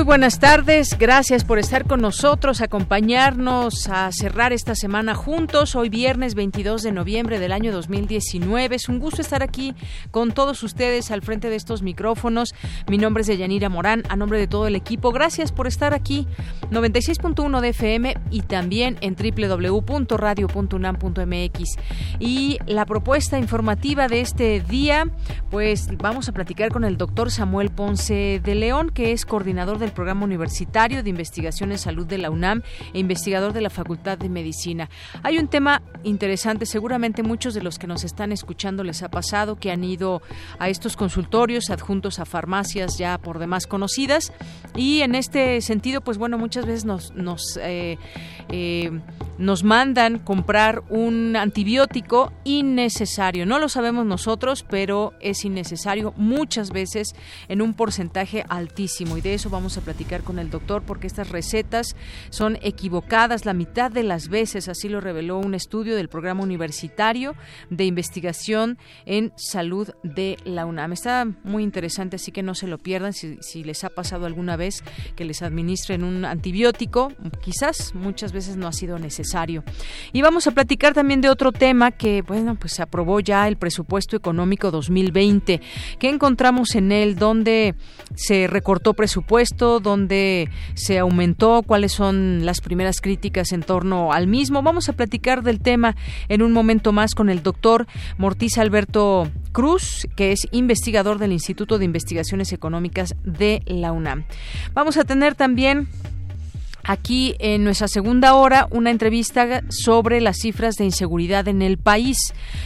Muy buenas tardes, gracias por estar con nosotros, acompañarnos a cerrar esta semana juntos. Hoy viernes 22 de noviembre del año 2019. Es un gusto estar aquí con todos ustedes al frente de estos micrófonos. Mi nombre es Deyanira Morán, a nombre de todo el equipo. Gracias por estar aquí. 96.1 de FM y también en www.radio.unam.mx. Y la propuesta informativa de este día, pues vamos a platicar con el doctor Samuel Ponce de León, que es coordinador del Programa Universitario de Investigación en Salud de la UNAM e investigador de la Facultad de Medicina. Hay un tema interesante, seguramente muchos de los que nos están escuchando les ha pasado que han ido a estos consultorios adjuntos a farmacias ya por demás conocidas y en este sentido, pues bueno, muchas veces nos, nos, eh, eh, nos mandan comprar un antibiótico innecesario. No lo sabemos nosotros, pero es innecesario muchas veces en un porcentaje altísimo y de eso vamos a platicar con el doctor porque estas recetas son equivocadas la mitad de las veces, así lo reveló un estudio del Programa Universitario de Investigación en Salud de la UNAM. Está muy interesante, así que no se lo pierdan si, si les ha pasado alguna vez que les administren un antibiótico, quizás muchas veces no ha sido necesario. Y vamos a platicar también de otro tema que, bueno, pues se aprobó ya el presupuesto económico 2020. ¿Qué encontramos en él? ¿Dónde se recortó presupuesto? Donde se aumentó, cuáles son las primeras críticas en torno al mismo. Vamos a platicar del tema en un momento más con el doctor Mortiz Alberto Cruz, que es investigador del Instituto de Investigaciones Económicas de la UNAM. Vamos a tener también aquí en nuestra segunda hora una entrevista sobre las cifras de inseguridad en el país.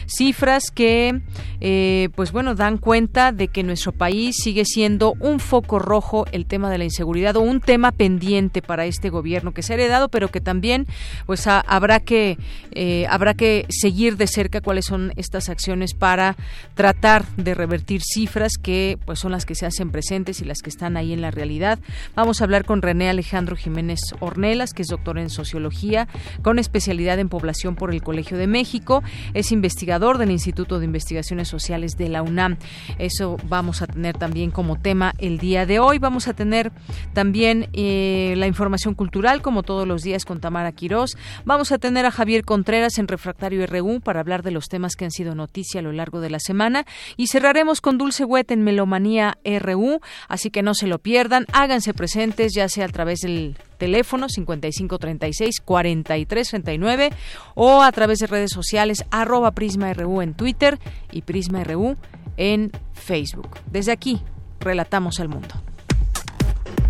Cifras que, eh, pues bueno, dan cuenta de que nuestro país sigue siendo un foco rojo el tema de la inseguridad o un tema pendiente para este gobierno que se ha heredado, pero que también, pues habrá que eh, habrá que seguir de cerca cuáles son estas acciones para tratar de revertir cifras que, pues, son las que se hacen presentes y las que están ahí en la realidad. Vamos a hablar con René Alejandro Jiménez Ornelas, que es doctor en sociología con especialidad en población por el Colegio de México. Es investigador del Instituto de Investigaciones Sociales de la UNAM. Eso vamos a tener también como tema el día de hoy. Vamos a tener también eh, la información cultural, como todos los días, con Tamara Quirós. Vamos a tener a Javier Contreras en Refractario RU para hablar de los temas que han sido noticia a lo largo de la semana. Y cerraremos con Dulce Huet en Melomanía RU. Así que no se lo pierdan. Háganse presentes, ya sea a través del teléfono 5536-4339 o a través de redes sociales arroba PrismaRU en Twitter y PrismaRU en Facebook. Desde aquí, relatamos al mundo.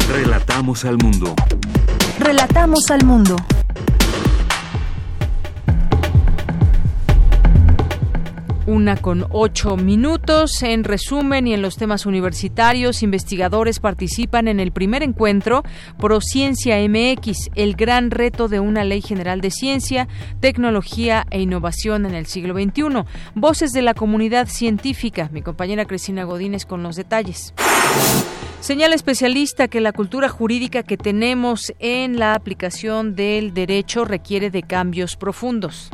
Relatamos al mundo. Relatamos al mundo. Una con ocho minutos. En resumen y en los temas universitarios, investigadores participan en el primer encuentro Prociencia MX, el gran reto de una ley general de ciencia, tecnología e innovación en el siglo XXI. Voces de la comunidad científica. Mi compañera Cristina Godínez con los detalles. Señala especialista que la cultura jurídica que tenemos en la aplicación del derecho requiere de cambios profundos.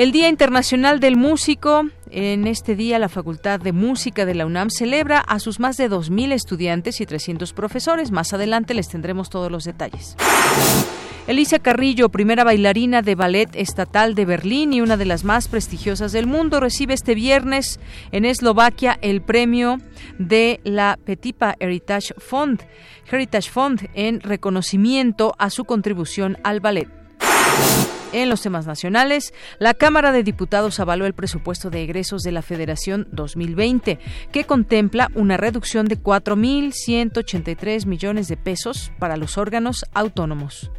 El Día Internacional del Músico. En este día, la Facultad de Música de la UNAM celebra a sus más de 2.000 estudiantes y 300 profesores. Más adelante les tendremos todos los detalles. Elisa Carrillo, primera bailarina de ballet estatal de Berlín y una de las más prestigiosas del mundo, recibe este viernes en Eslovaquia el premio de la Petipa Heritage Fund, Heritage Fund en reconocimiento a su contribución al ballet. En los temas nacionales, la Cámara de Diputados avaló el presupuesto de egresos de la Federación 2020, que contempla una reducción de 4.183 millones de pesos para los órganos autónomos.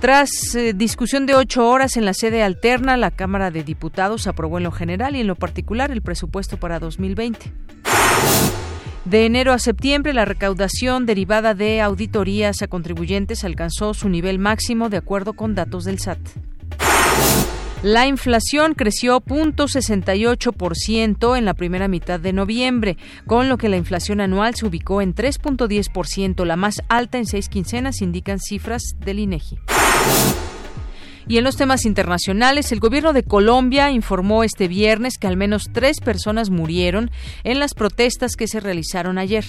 Tras eh, discusión de ocho horas en la sede alterna, la Cámara de Diputados aprobó en lo general y en lo particular el presupuesto para 2020. De enero a septiembre, la recaudación derivada de auditorías a contribuyentes alcanzó su nivel máximo de acuerdo con datos del SAT. La inflación creció 0.68% en la primera mitad de noviembre, con lo que la inflación anual se ubicó en 3.10%, la más alta en seis quincenas, indican cifras del INEGI. Y en los temas internacionales, el gobierno de Colombia informó este viernes que al menos tres personas murieron en las protestas que se realizaron ayer.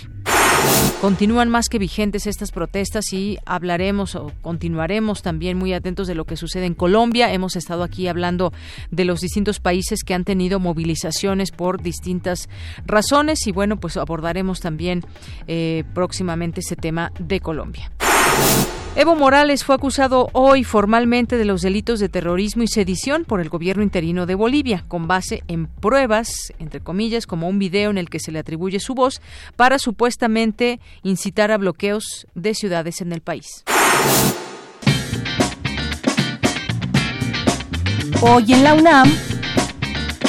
Continúan más que vigentes estas protestas y hablaremos o continuaremos también muy atentos de lo que sucede en Colombia. Hemos estado aquí hablando de los distintos países que han tenido movilizaciones por distintas razones y bueno, pues abordaremos también eh, próximamente ese tema de Colombia. Evo Morales fue acusado hoy formalmente de los delitos de terrorismo y sedición por el gobierno interino de Bolivia, con base en pruebas, entre comillas, como un video en el que se le atribuye su voz para supuestamente incitar a bloqueos de ciudades en el país. Hoy en la UNAM,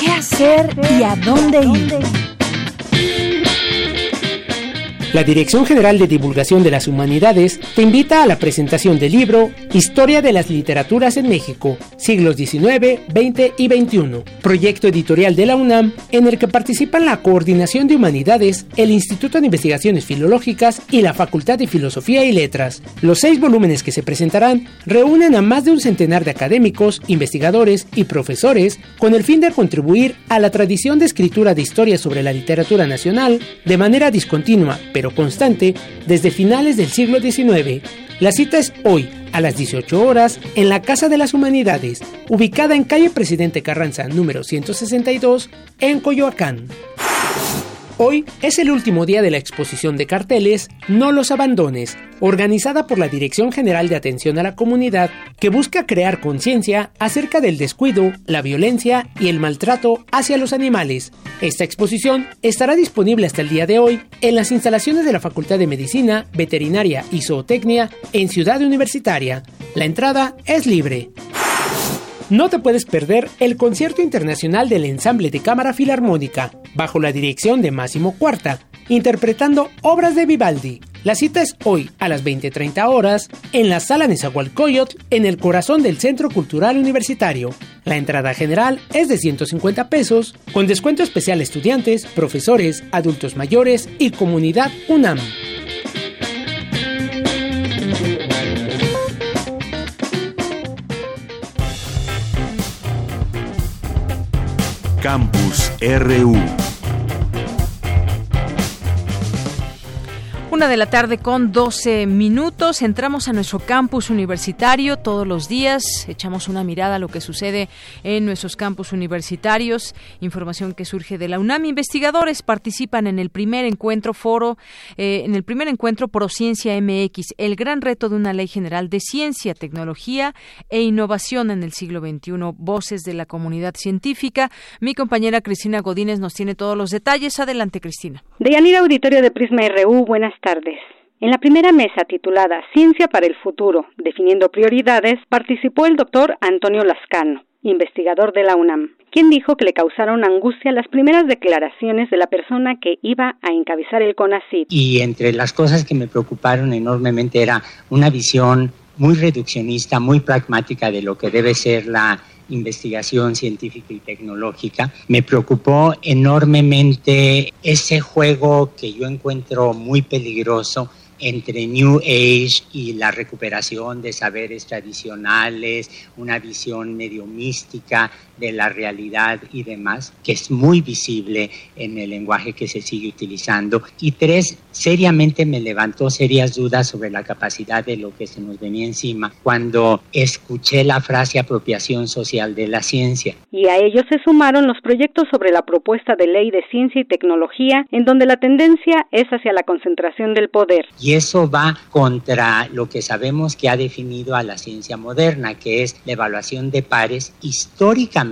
¿qué hacer y a dónde ir? La Dirección General de Divulgación de las Humanidades te invita a la presentación del libro Historia de las Literaturas en México, siglos XIX, XX y XXI, proyecto editorial de la UNAM en el que participan la Coordinación de Humanidades, el Instituto de Investigaciones Filológicas y la Facultad de Filosofía y Letras. Los seis volúmenes que se presentarán reúnen a más de un centenar de académicos, investigadores y profesores con el fin de contribuir a la tradición de escritura de historias sobre la literatura nacional de manera discontinua, pero constante desde finales del siglo XIX. La cita es hoy, a las 18 horas, en la Casa de las Humanidades, ubicada en calle Presidente Carranza número 162, en Coyoacán. Hoy es el último día de la exposición de carteles No los abandones, organizada por la Dirección General de Atención a la Comunidad, que busca crear conciencia acerca del descuido, la violencia y el maltrato hacia los animales. Esta exposición estará disponible hasta el día de hoy en las instalaciones de la Facultad de Medicina, Veterinaria y Zootecnia en Ciudad Universitaria. La entrada es libre. No te puedes perder el concierto internacional del ensamble de cámara filarmónica, bajo la dirección de Máximo Cuarta, interpretando obras de Vivaldi. La cita es hoy a las 20:30 horas en la sala Nezahualcóyotl, en el corazón del Centro Cultural Universitario. La entrada general es de 150 pesos, con descuento especial estudiantes, profesores, adultos mayores y comunidad UNAM. Campus RU. Una de la tarde con 12 minutos. Entramos a nuestro campus universitario todos los días. Echamos una mirada a lo que sucede en nuestros campus universitarios. Información que surge de la UNAM. Investigadores participan en el primer encuentro foro, eh, en el primer encuentro Prociencia MX, el gran reto de una ley general de ciencia, tecnología e innovación en el siglo XXI. Voces de la comunidad científica. Mi compañera Cristina Godínez nos tiene todos los detalles. Adelante, Cristina. De Auditorio de Prisma RU, buenas tardes. En la primera mesa titulada Ciencia para el Futuro, definiendo prioridades, participó el doctor Antonio Lascano, investigador de la UNAM, quien dijo que le causaron angustia las primeras declaraciones de la persona que iba a encabezar el CONACYT. Y entre las cosas que me preocuparon enormemente era una visión muy reduccionista, muy pragmática de lo que debe ser la investigación científica y tecnológica. Me preocupó enormemente ese juego que yo encuentro muy peligroso entre New Age y la recuperación de saberes tradicionales, una visión medio mística de la realidad y demás, que es muy visible en el lenguaje que se sigue utilizando. Y tres, seriamente me levantó serias dudas sobre la capacidad de lo que se nos venía encima cuando escuché la frase apropiación social de la ciencia. Y a ello se sumaron los proyectos sobre la propuesta de ley de ciencia y tecnología, en donde la tendencia es hacia la concentración del poder. Y eso va contra lo que sabemos que ha definido a la ciencia moderna, que es la evaluación de pares históricamente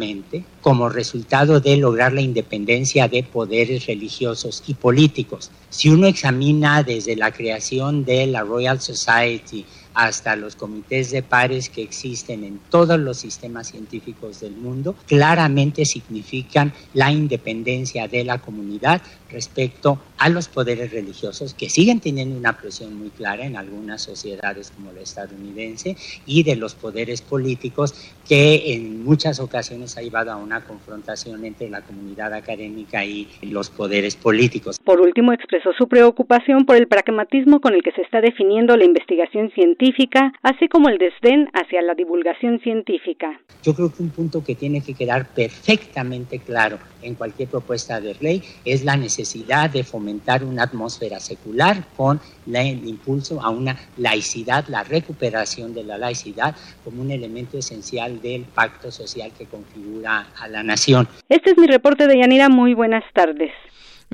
como resultado de lograr la independencia de poderes religiosos y políticos. Si uno examina desde la creación de la Royal Society, hasta los comités de pares que existen en todos los sistemas científicos del mundo, claramente significan la independencia de la comunidad respecto a los poderes religiosos que siguen teniendo una presión muy clara en algunas sociedades como la estadounidense y de los poderes políticos que en muchas ocasiones ha llevado a una confrontación entre la comunidad académica y los poderes políticos. Por último, expresó su preocupación por el pragmatismo con el que se está definiendo la investigación científica, así como el desdén hacia la divulgación científica. Yo creo que un punto que tiene que quedar perfectamente claro en cualquier propuesta de ley es la necesidad de fomentar una atmósfera secular con el impulso a una laicidad, la recuperación de la laicidad como un elemento esencial del pacto social que configura a la nación. Este es mi reporte de Yanira. Muy buenas tardes.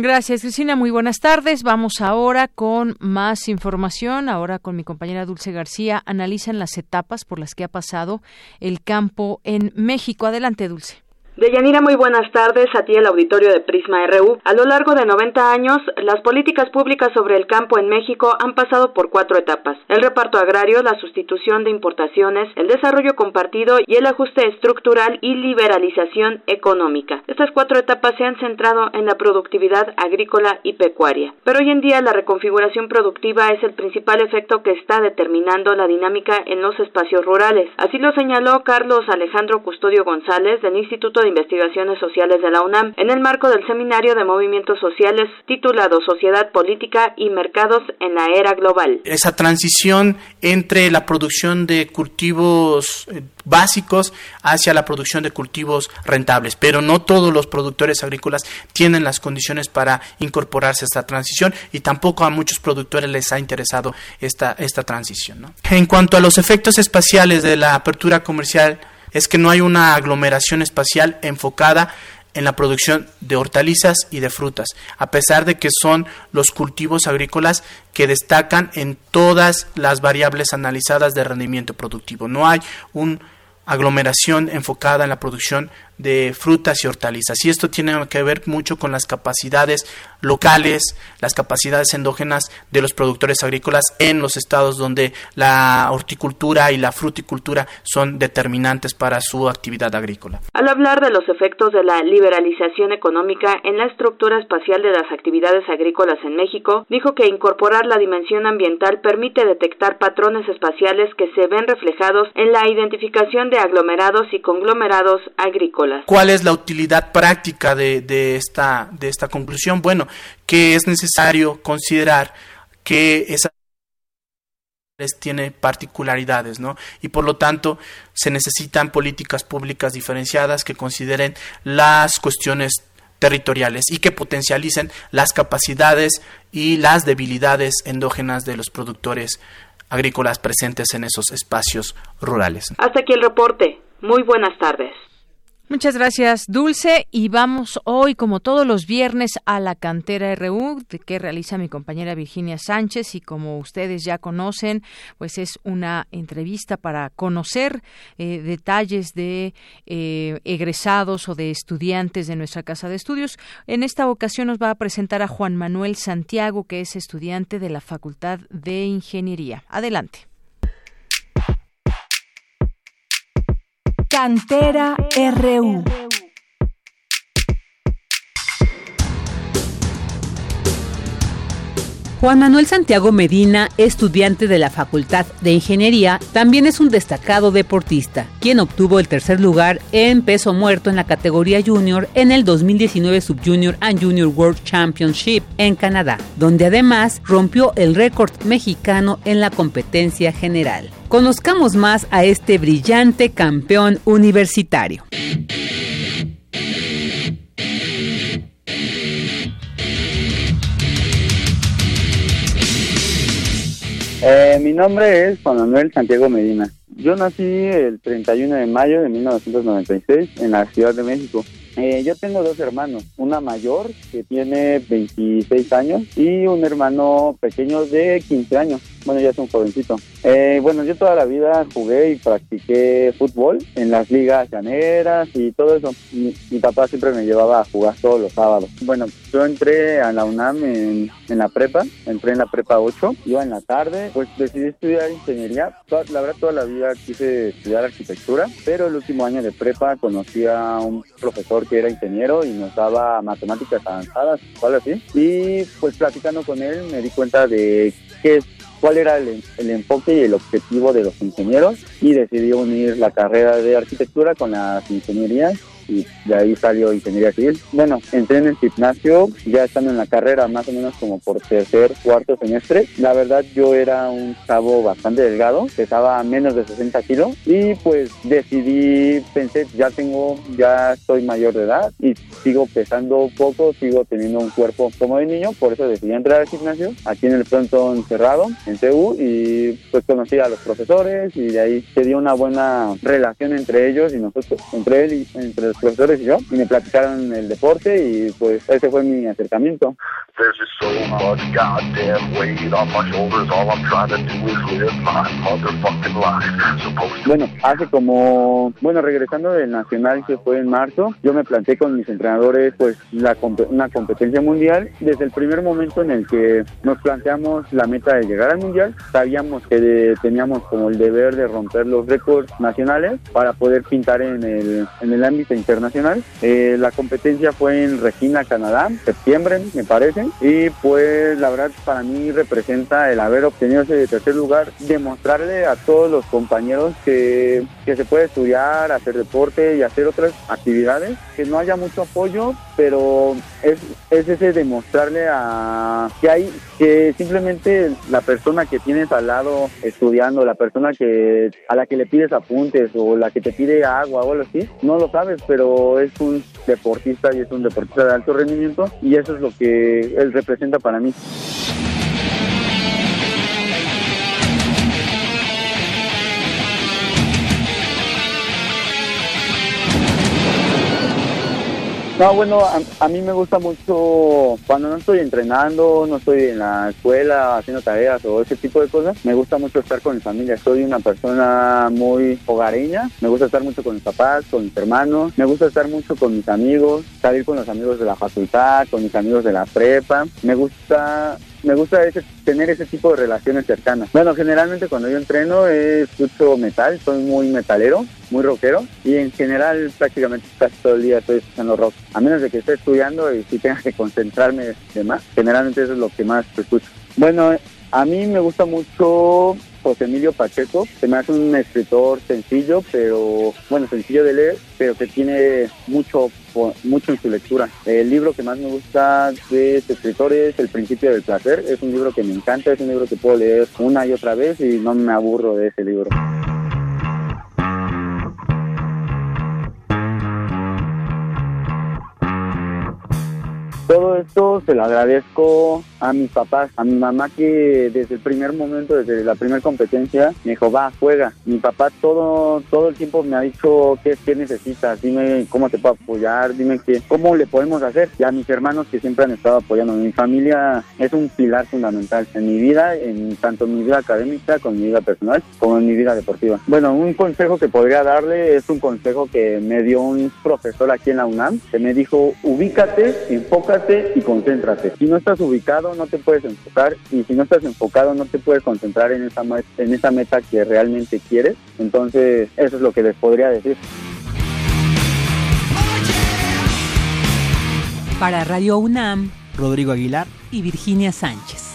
Gracias, Cristina. Muy buenas tardes. Vamos ahora con más información. Ahora con mi compañera Dulce García. Analizan las etapas por las que ha pasado el campo en México. Adelante, Dulce. Deyanira, muy buenas tardes a ti el auditorio de Prisma RU. A lo largo de 90 años, las políticas públicas sobre el campo en México han pasado por cuatro etapas. El reparto agrario, la sustitución de importaciones, el desarrollo compartido y el ajuste estructural y liberalización económica. Estas cuatro etapas se han centrado en la productividad agrícola y pecuaria. Pero hoy en día la reconfiguración productiva es el principal efecto que está determinando la dinámica en los espacios rurales. Así lo señaló Carlos Alejandro Custodio González del Instituto de Investigaciones Sociales de la UNAM en el marco del Seminario de Movimientos Sociales titulado Sociedad Política y Mercados en la Era Global. Esa transición entre la producción de cultivos eh, básicos hacia la producción de cultivos rentables, pero no todos los productores agrícolas tienen las condiciones para incorporarse a esta transición y tampoco a muchos productores les ha interesado esta, esta transición. En cuanto a los efectos espaciales de la apertura comercial, es que no hay una aglomeración espacial enfocada en la producción de hortalizas y de frutas, a pesar de que son los cultivos agrícolas que destacan en todas las variables analizadas de rendimiento productivo. No hay una aglomeración enfocada en la producción de frutas y hortalizas. Y esto tiene que ver mucho con las capacidades locales, las capacidades endógenas de los productores agrícolas en los estados donde la horticultura y la fruticultura son determinantes para su actividad agrícola. Al hablar de los efectos de la liberalización económica en la estructura espacial de las actividades agrícolas en México, dijo que incorporar la dimensión ambiental permite detectar patrones espaciales que se ven reflejados en la identificación de aglomerados y conglomerados agrícolas. ¿Cuál es la utilidad práctica de, esta, de esta conclusión? Bueno, que es necesario considerar que esa tiene particularidades, ¿no? Y por lo tanto se necesitan políticas públicas diferenciadas que consideren las cuestiones territoriales y que potencialicen las capacidades y las debilidades endógenas de los productores agrícolas presentes en esos espacios rurales. Hasta aquí el reporte. Muy buenas tardes. Muchas gracias, Dulce. Y vamos hoy, como todos los viernes, a la cantera RU, que realiza mi compañera Virginia Sánchez. Y como ustedes ya conocen, pues es una entrevista para conocer eh, detalles de eh, egresados o de estudiantes de nuestra casa de estudios. En esta ocasión nos va a presentar a Juan Manuel Santiago, que es estudiante de la Facultad de Ingeniería. Adelante. Cantera RU. Juan Manuel Santiago Medina, estudiante de la Facultad de Ingeniería, también es un destacado deportista, quien obtuvo el tercer lugar en peso muerto en la categoría junior en el 2019 Subjunior and Junior World Championship en Canadá, donde además rompió el récord mexicano en la competencia general. Conozcamos más a este brillante campeón universitario. Eh, mi nombre es Juan Manuel Santiago Medina. Yo nací el 31 de mayo de 1996 en la Ciudad de México. Eh, yo tengo dos hermanos, una mayor que tiene 26 años y un hermano pequeño de 15 años. Bueno, ya es un jovencito. Eh, bueno, yo toda la vida jugué y practiqué fútbol en las ligas llaneras y todo eso. Mi, papá siempre me llevaba a jugar todos los sábados. Bueno, yo entré a la UNAM en, en la prepa, entré en la prepa 8, iba en la tarde, pues decidí estudiar ingeniería. La verdad toda la vida quise estudiar arquitectura, pero el último año de prepa conocí a un profesor que era ingeniero y nos daba matemáticas avanzadas, algo así. Y pues platicando con él me di cuenta de qué cuál era el, el, enfoque y el objetivo de los ingenieros y decidí unir la carrera de arquitectura con las ingenierías y de ahí salió ingeniería civil. Bueno, entré en el gimnasio ya estando en la carrera, más o menos como por tercer, cuarto semestre. La verdad yo era un chavo bastante delgado, pesaba menos de 60 kilos y pues decidí, pensé, ya tengo, ya estoy mayor de edad y sigo pesando poco, sigo teniendo un cuerpo como de niño, por eso decidí entrar al gimnasio aquí en el pronto encerrado en CU y pues conocí a los profesores y de ahí se dio una buena relación entre ellos y nosotros, entre él y entre los profesores y yo, y me platicaron el deporte y pues ese fue mi acercamiento. Bueno, hace como, bueno, regresando del Nacional que fue en marzo, yo me planteé con mis entrenadores pues la, una competencia mundial. Desde el primer momento en el que nos planteamos la meta de llegar al mundial, sabíamos que teníamos como el deber de romper los récords nacionales para poder pintar en el, en el ámbito internacional. Eh, la competencia fue en Regina, Canadá, septiembre, me parece, y pues la verdad para mí representa el haber obtenido ese tercer lugar, demostrarle a todos los compañeros que, que se puede estudiar, hacer deporte y hacer otras actividades, que no haya mucho apoyo, pero es, es ese demostrarle a que hay que simplemente la persona que tienes al lado estudiando, la persona que a la que le pides apuntes o la que te pide agua o algo así, no lo sabes, pero es un deportista y es un deportista de alto rendimiento y eso es lo que él representa para mí. No, bueno, a, mí me gusta mucho cuando no estoy entrenando, no estoy en la escuela haciendo tareas o ese tipo de cosas, me gusta mucho estar con mi familia. Soy una persona muy hogareña, me gusta estar mucho con mis papás, con mis hermanos, me gusta estar mucho con mis amigos, salir con los amigos de la facultad, con mis amigos de la prepa. Me gusta me gusta ese, tener ese tipo de relaciones cercanas. Bueno, generalmente cuando yo entreno escucho metal, soy muy metalero, muy rockero y en general prácticamente casi todo el día estoy escuchando rock. A menos de que esté estudiando y si tenga que concentrarme de más, generalmente eso es lo que más escucho. Bueno, a mí me gusta mucho José Emilio Pacheco. Se me hace un escritor sencillo, pero bueno, sencillo de leer, pero que tiene mucho, mucho en su lectura. El libro que más me gusta de este escritor es El principio del placer. Es un libro que me encanta, es un libro que puedo leer una y otra vez y no me aburro de ese libro. Todo esto se lo agradezco a mis papás, a mi mamá que desde el primer momento, desde la primera competencia, me dijo, va, juega. Mi papá todo, todo el tiempo me ha dicho qué, qué necesitas, dime cómo te puedo apoyar, dime qué, cómo le podemos hacer. Y a mis hermanos que siempre han estado apoyando. Mi familia es un pilar fundamental en mi vida, en tanto en mi vida académica, como en mi vida personal, como en mi vida deportiva. Bueno, un consejo que podría darle es un consejo que me dio un profesor aquí en la UNAM, que me dijo, ubícate, enfócate y concéntrate. Si no estás ubicado, no te puedes enfocar y si no estás enfocado, no te puedes concentrar en esa, en esa meta que realmente quieres. Entonces, eso es lo que les podría decir. Para Radio UNAM, Rodrigo Aguilar y Virginia Sánchez.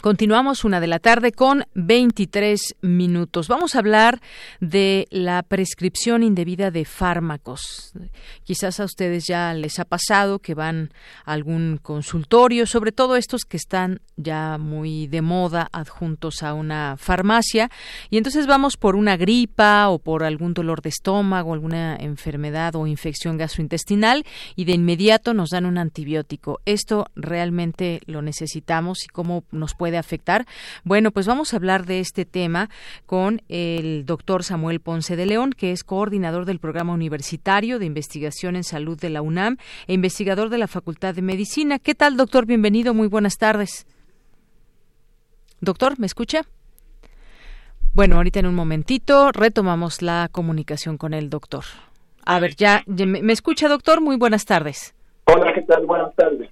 Continuamos una de la tarde con 23 minutos. Vamos a hablar de la prescripción indebida de fármacos. Quizás a ustedes ya les ha pasado que van a algún consultorio, sobre todo estos que están ya muy de moda adjuntos a una farmacia y entonces vamos por una gripa o por algún dolor de estómago, alguna enfermedad o infección gastrointestinal y de inmediato nos dan un antibiótico. Esto realmente lo necesitamos y cómo nos puede afectar? Bueno, pues vamos a hablar de este tema con el doctor Samuel Ponce de León, que es coordinador del Programa Universitario de Investigación en Salud de la UNAM e investigador de la Facultad de Medicina. ¿Qué tal, doctor? Bienvenido, muy buenas tardes. Doctor, ¿me escucha? Bueno, ahorita en un momentito retomamos la comunicación con el doctor. A ver, ya, ¿me escucha, doctor? Muy buenas tardes. Hola, ¿qué tal? Buenas tardes.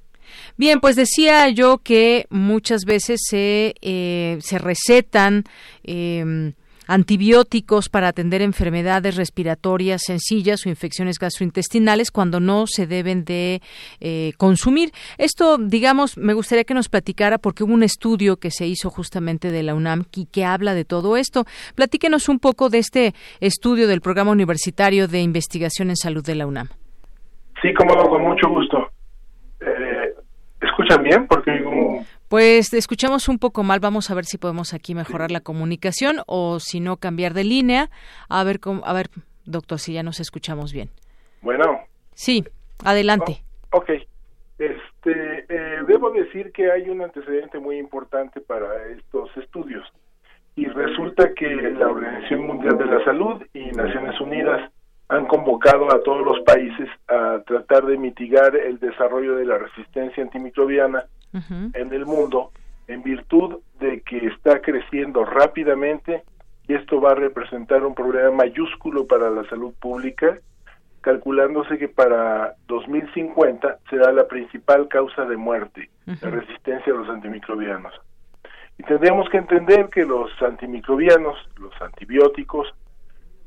Bien, pues decía yo que muchas veces se, eh, se recetan em, antibióticos para atender enfermedades respiratorias sencillas o infecciones gastrointestinales cuando no se deben de eh, consumir. Esto, digamos, me gustaría que nos platicara porque hubo un estudio que se hizo justamente de la UNAM y que habla de todo esto. Platíquenos un poco de este estudio del Programa Universitario de Investigación en Salud de la UNAM. Sí, como con mucho gusto. Escuchan bien? Porque Pues escuchamos un poco mal, vamos a ver si podemos aquí mejorar la comunicación o si no cambiar de línea. A ver, cómo, a ver, doctor, si ya nos escuchamos bien. Bueno. Sí, adelante. Oh, ok. Este, eh, debo decir que hay un antecedente muy importante para estos estudios y resulta que la Organización Mundial de la Salud y Naciones Unidas han convocado a todos los países a tratar de mitigar el desarrollo de la resistencia antimicrobiana en el mundo en virtud de que está creciendo rápidamente y esto va a representar un problema mayúsculo para la salud pública, calculándose que para 2050 será la principal causa de muerte, la resistencia a los antimicrobianos. Y tendríamos que entender que los antimicrobianos, los antibióticos,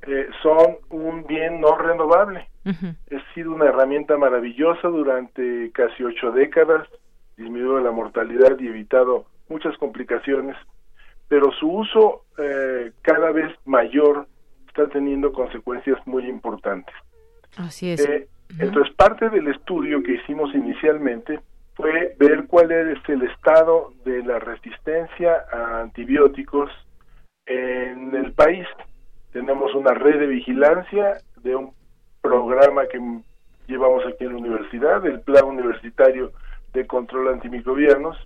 eh, son un bien no renovable. Ha sido una herramienta maravillosa durante casi ocho décadas, disminuido la mortalidad y evitado muchas complicaciones, pero su uso eh, cada vez mayor está teniendo consecuencias muy importantes. Así es. Eh, entonces, parte del estudio que hicimos inicialmente fue ver cuál es el estado de la resistencia a antibióticos en el país tenemos una red de vigilancia de un programa que llevamos aquí en la universidad, el Plan Universitario de Control Antimicrobianos,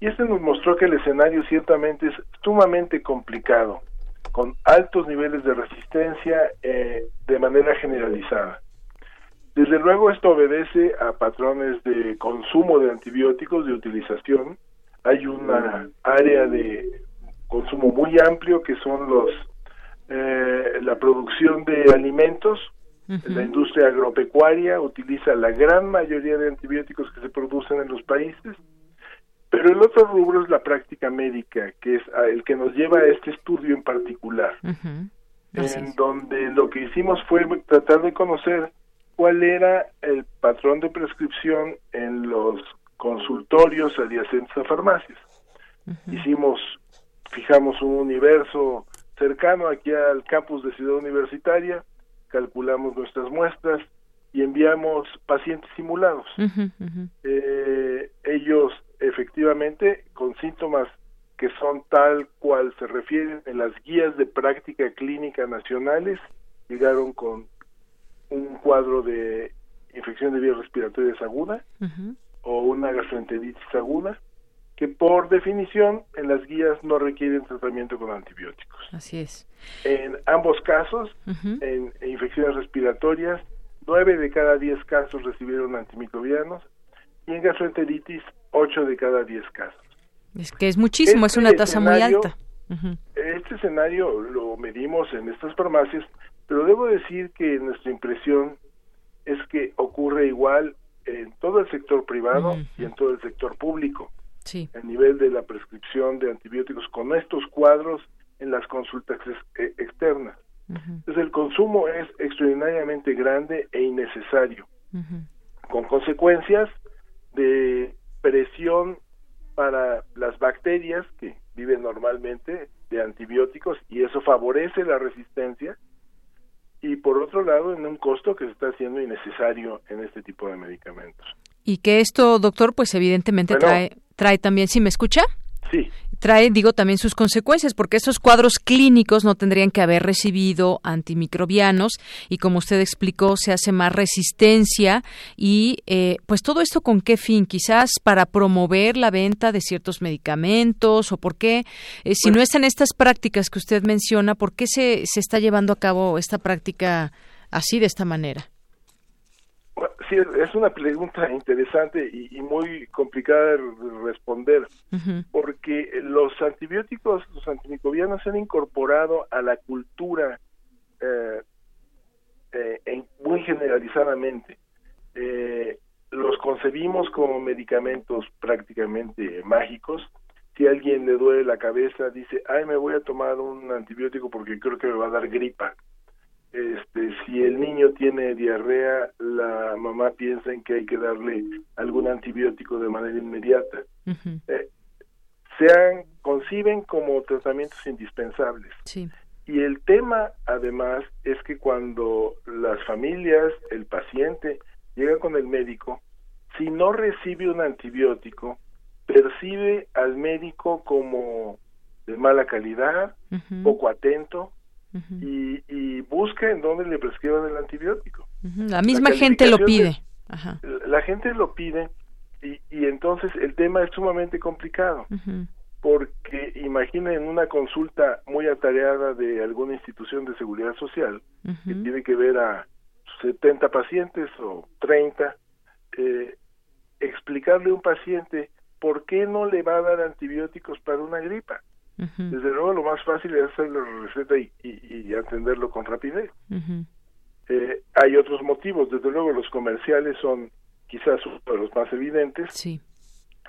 y este nos mostró que el escenario ciertamente es sumamente complicado, con altos niveles de resistencia eh, de manera generalizada. Desde luego esto obedece a patrones de consumo de antibióticos, de utilización. Hay una área de consumo muy amplio que son los eh, la producción de alimentos. La industria agropecuaria utiliza la gran mayoría de antibióticos que se producen en los países, pero el otro rubro es la práctica médica, que es el que nos lleva a este estudio en particular, en donde lo que hicimos fue tratar de conocer cuál era el patrón de prescripción en los consultorios adyacentes a farmacias. Hicimos, fijamos un universo cercano aquí al campus de Ciudad Universitaria, calculamos nuestras muestras y enviamos pacientes simulados. Eh, ellos efectivamente con síntomas que son tal cual se refieren en las guías de práctica clínica nacionales, llegaron con un cuadro de infección de vías respiratorias aguda o una gastroenteritis aguda que por definición en las guías no requieren tratamiento con antibióticos. Así es. En ambos casos, en, infecciones respiratorias, nueve de cada diez casos recibieron antimicrobianos y en gastroenteritis, ocho de cada diez casos. Es que es muchísimo, es una este tasa muy alta. Este escenario lo medimos en estas farmacias, pero debo decir que nuestra impresión es que ocurre igual en todo el sector privado y en todo el sector público. Sí. El nivel de la prescripción de antibióticos con estos cuadros en las consultas eh, externas. Entonces el consumo es extraordinariamente grande e innecesario, con consecuencias de presión para las bacterias que viven normalmente de antibióticos y eso favorece la resistencia y por otro lado en un costo que se está haciendo innecesario en este tipo de medicamentos. Y que esto, doctor, pues evidentemente trae, trae también, ¿sí me escucha? Sí. Trae, digo, también sus consecuencias, porque estos cuadros clínicos no tendrían que haber recibido antimicrobianos y, como usted explicó, se hace más resistencia y, eh, pues, todo esto con qué fin? Quizás para promover la venta de ciertos medicamentos o por qué, eh, si no están estas prácticas que usted menciona, ¿por qué se, se está llevando a cabo esta práctica así, de esta manera? Sí, es una pregunta interesante y, muy complicada de responder, porque los antibióticos, los antimicrobianos se han incorporado a la cultura eh, eh, muy generalizadamente. Eh, los concebimos como medicamentos prácticamente mágicos. Si a alguien le duele la cabeza, dice, ay, me voy a tomar un antibiótico porque creo que me va a dar gripa este, si el niño tiene diarrea, la mamá piensa en que hay que darle algún antibiótico de manera inmediata. Eh, se conciben como tratamientos indispensables. Y el tema, además, es que cuando las familias, el paciente, llega con el médico, si no recibe un antibiótico, percibe al médico como de mala calidad, poco atento, y, y busca en dónde le prescriban el antibiótico. La misma gente lo pide. La gente lo pide y, y, entonces el tema es sumamente complicado. Porque imaginen una consulta muy atareada de alguna institución de seguridad social que tiene que ver a 70 pacientes o 30, eh, explicarle a un paciente por qué no le va a dar antibióticos para una gripa. Desde luego lo más fácil es hacer la receta y, y, atenderlo con rapidez. eh, hay otros motivos, desde luego los comerciales son quizás uno de los más evidentes. Sí.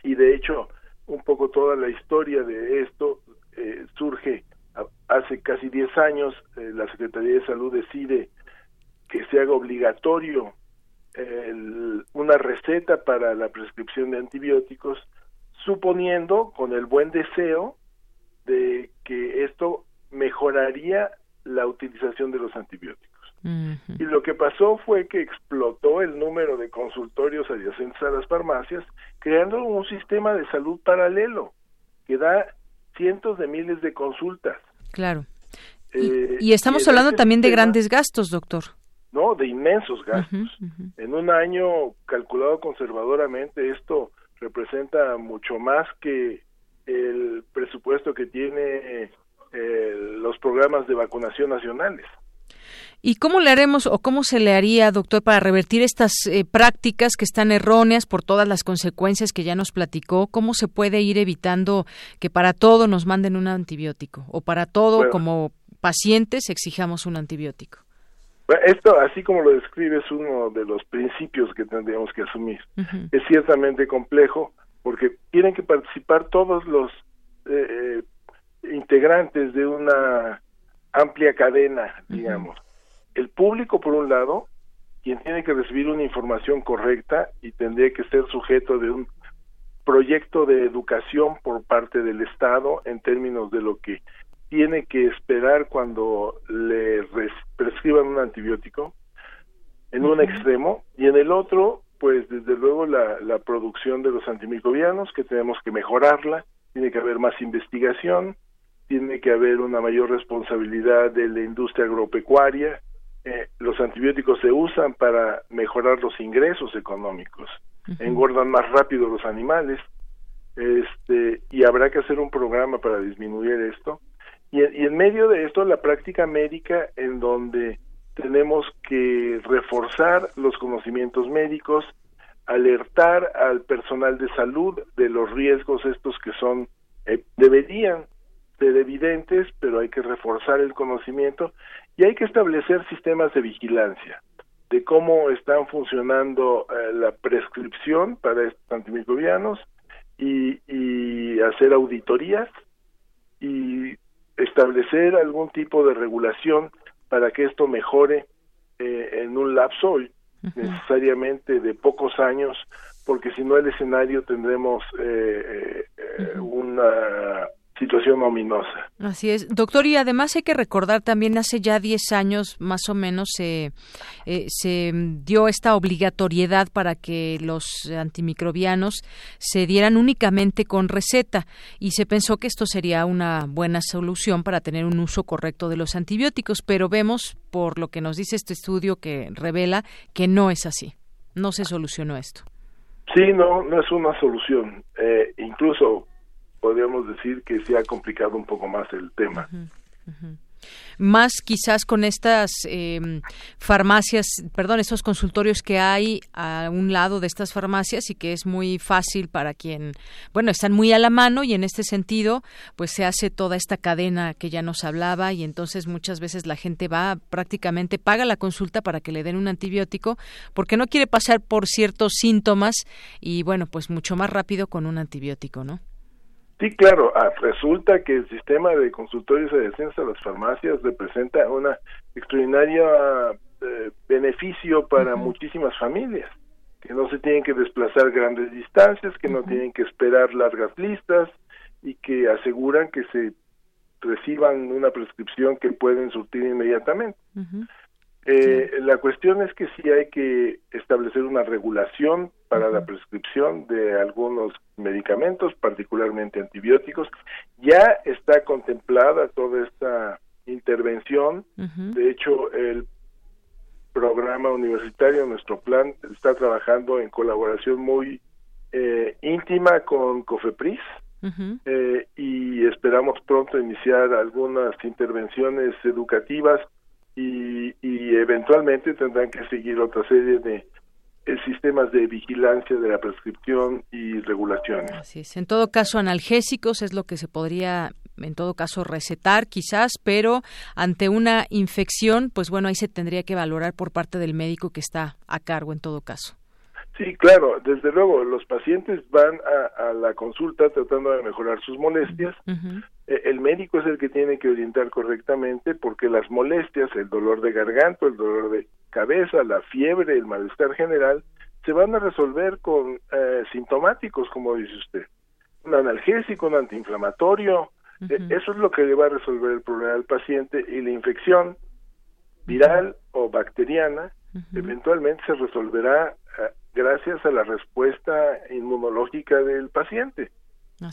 Y de hecho, un poco toda la historia de esto eh, surge hace casi 10 años, eh, la Secretaría de Salud decide que se haga obligatorio una receta para la prescripción de antibióticos, suponiendo con el buen deseo de que esto mejoraría la utilización de los antibióticos. Y lo que pasó fue que explotó el número de consultorios adyacentes a las farmacias, creando un sistema de salud paralelo que da cientos de miles de consultas. Claro. y, eh, estamos hablando también de grandes gastos, doctor. No, de inmensos gastos. En un año calculado conservadoramente, esto representa mucho más que el presupuesto que tiene eh, los programas de vacunación nacionales. ¿Y cómo le haremos o cómo se le haría, doctor, para revertir estas eh, prácticas que están erróneas por todas las consecuencias que ya nos platicó? ¿Cómo se puede ir evitando que para todo nos manden un antibiótico o para todo como pacientes exijamos un antibiótico? Esto, así como lo describe, es uno de los principios que tendríamos que asumir. Es ciertamente complejo, porque tienen que participar todos los eh, eh, integrantes de una amplia cadena, digamos. El público, por un lado, quien tiene que recibir una información correcta y tendría que ser sujeto de un proyecto de educación por parte del Estado en términos de lo que tiene que esperar cuando le prescriban un antibiótico en un extremo y en el otro pues desde luego la, la producción de los antimicrobianos, que tenemos que mejorarla, tiene que haber más investigación, tiene que haber una mayor responsabilidad de la industria agropecuaria, eh, los antibióticos se usan para mejorar los ingresos económicos, engordan más rápido los animales, este, y habrá que hacer un programa para disminuir esto. Y, y en medio de esto, la práctica médica en donde tenemos que reforzar los conocimientos médicos, alertar al personal de salud de los riesgos estos que son eh, deberían ser evidentes, pero hay que reforzar el conocimiento y hay que establecer sistemas de vigilancia. de cómo están funcionando eh, la prescripción para estos antimicrobianos y, y hacer auditorías y establecer algún tipo de regulación para que esto mejore eh, en un lapso necesariamente de pocos años, porque si no el escenario tendremos eh, eh, una situación ominosa. Así es, doctor, y además hay que recordar también hace ya 10 años más o menos se, eh, se dio esta obligatoriedad para que los antimicrobianos se dieran únicamente con receta y se pensó que esto sería una buena solución para tener un uso correcto de los antibióticos, pero vemos por lo que nos dice este estudio que revela que no es así, no se solucionó esto. Sí, no, no es una solución. Eh, incluso podríamos decir que se ha complicado un poco más el tema. Más quizás con estas em, farmacias, perdón, estos consultorios que hay a un lado de estas farmacias y que es muy fácil para quien, bueno, están muy a la mano y en este sentido, pues se hace toda esta cadena que ya nos hablaba y entonces muchas veces la gente va prácticamente paga la consulta para que le den un antibiótico porque no quiere pasar por ciertos síntomas y bueno, pues mucho más rápido con un antibiótico, ¿no? Sí, claro, ah, resulta que el sistema de consultorios de descenso a las farmacias representa una extraordinaria eh, beneficio para muchísimas familias, que no se tienen que desplazar grandes distancias, que no tienen que esperar largas listas y que aseguran que se reciban una prescripción que pueden surtir inmediatamente. Eh, la cuestión es que sí hay que establecer una regulación para la prescripción de algunos medicamentos, particularmente antibióticos. Ya está contemplada toda esta intervención. De hecho, el programa universitario, nuestro plan, está trabajando en colaboración muy eh, íntima con COFEPRIS. Eh, y esperamos pronto iniciar algunas intervenciones educativas y, eventualmente tendrán que seguir otra serie de sistemas de vigilancia de la prescripción y regulaciones. Así es. En todo caso, analgésicos es lo que se podría, en todo caso, recetar quizás, pero ante una infección, pues bueno, ahí se tendría que valorar por parte del médico que está a cargo en todo caso. Sí, claro, desde luego, los pacientes van a, la consulta tratando de mejorar sus molestias. E, el médico es el que tiene que orientar correctamente porque las molestias, el dolor de garganta, el dolor de cabeza, la fiebre, el malestar general, se van a resolver con eh, sintomáticos, como dice usted. Un analgésico, un antiinflamatorio, e, eso es lo que le va a resolver el problema al paciente y la infección viral o bacteriana eventualmente se resolverá eh, gracias a la respuesta inmunológica del paciente.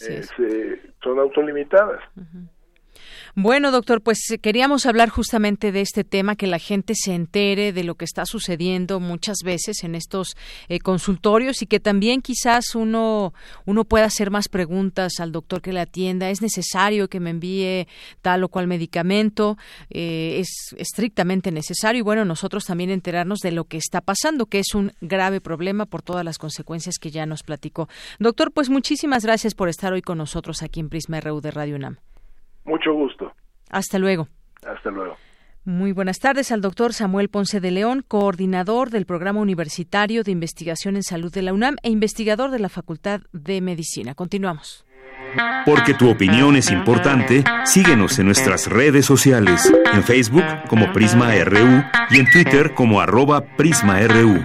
Eh, son autolimitadas. Bueno, doctor, pues eh, queríamos hablar justamente de este tema, que la gente se entere de lo que está sucediendo muchas veces en estos eh, consultorios y que también quizás uno, uno pueda hacer más preguntas al doctor que le atienda. ¿Es necesario que me envíe tal o cual medicamento? Eh, ¿Es estrictamente necesario? Y bueno, nosotros también enterarnos de lo que está pasando, que es un grave problema por todas las consecuencias que ya nos platicó. Doctor, pues muchísimas gracias por estar hoy con nosotros aquí en Prisma RU de Radio UNAM. Mucho gusto. Hasta luego. Hasta luego. Muy buenas tardes al doctor Samuel Ponce de León, coordinador del Programa Universitario de Investigación en Salud de la UNAM e investigador de la Facultad de Medicina. Continuamos. Porque tu opinión es importante, síguenos en nuestras redes sociales, en Facebook como Prisma RU y en Twitter como arroba PrismaRU.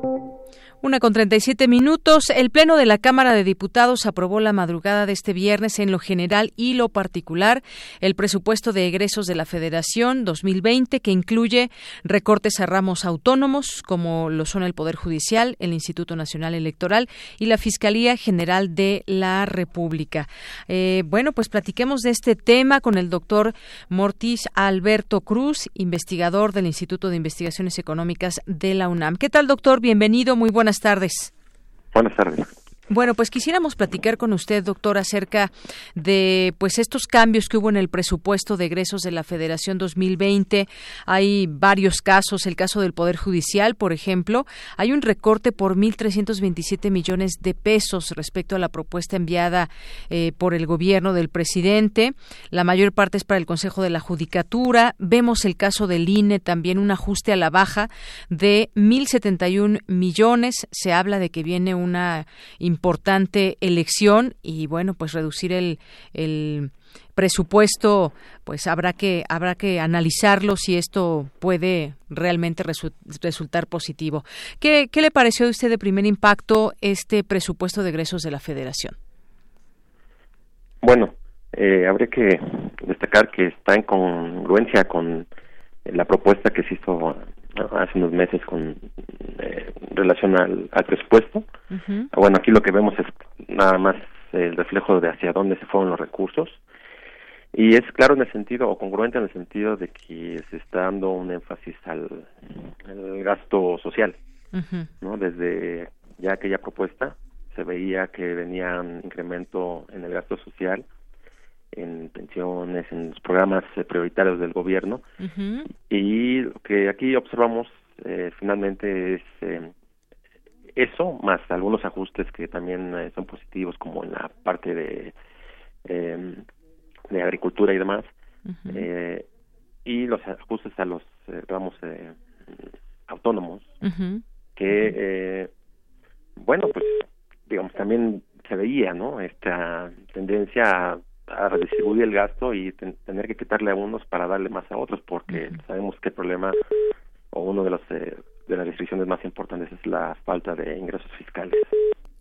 Una con 37 minutos. El Pleno de la Cámara de Diputados aprobó la madrugada de este viernes en lo general y lo particular el presupuesto de egresos de la Federación 2020 que incluye recortes a ramos autónomos como lo son el Poder Judicial, el Instituto Nacional Electoral y la Fiscalía General de la República. Eh, bueno, pues platiquemos de este tema con el doctor Mortis Alberto Cruz, investigador del Instituto de Investigaciones Económicas de la UNAM. ¿Qué tal, doctor? Bienvenido. Muy buenas buenas tardes. Buenas tardes. Bueno, pues quisiéramos platicar con usted, doctor, acerca de pues estos cambios que hubo en el presupuesto de egresos de la Federación 2020. Hay varios casos, el caso del Poder Judicial, por ejemplo, hay un recorte por 1.327 millones de pesos respecto a la propuesta enviada eh, por el gobierno del presidente. La mayor parte es para el Consejo de la Judicatura. Vemos el caso del INE, también un ajuste a la baja de 1.071 millones. Se habla de que viene una importante elección y bueno, pues reducir el, el presupuesto, pues habrá que habrá que analizarlo si esto puede realmente resultar positivo. ¿Qué, ¿Qué le pareció a usted de primer impacto este presupuesto de egresos de la Federación? Bueno, eh, habría que destacar que está en congruencia con la propuesta que se hizo hace unos meses con eh, relación al, presupuesto. Bueno, aquí lo que vemos es nada más el reflejo de hacia dónde se fueron los recursos. Y es claro en el sentido, o congruente en el sentido de que se está dando un énfasis al, gasto social. ¿no? Desde ya aquella propuesta se veía que venía un incremento en el gasto social en pensiones, en los programas eh, prioritarios del gobierno. Y lo que aquí observamos eh, finalmente es eh, eso, más algunos ajustes que también son positivos, como en la parte de, de agricultura y demás. y los ajustes a los ramos autónomos, que, bueno, pues digamos, también se veía, ¿no? Esta tendencia a a redistribuir el gasto y tener que quitarle a unos para darle más a otros porque sabemos que el problema o uno de los eh, de las restricciones más importantes es la falta de ingresos fiscales.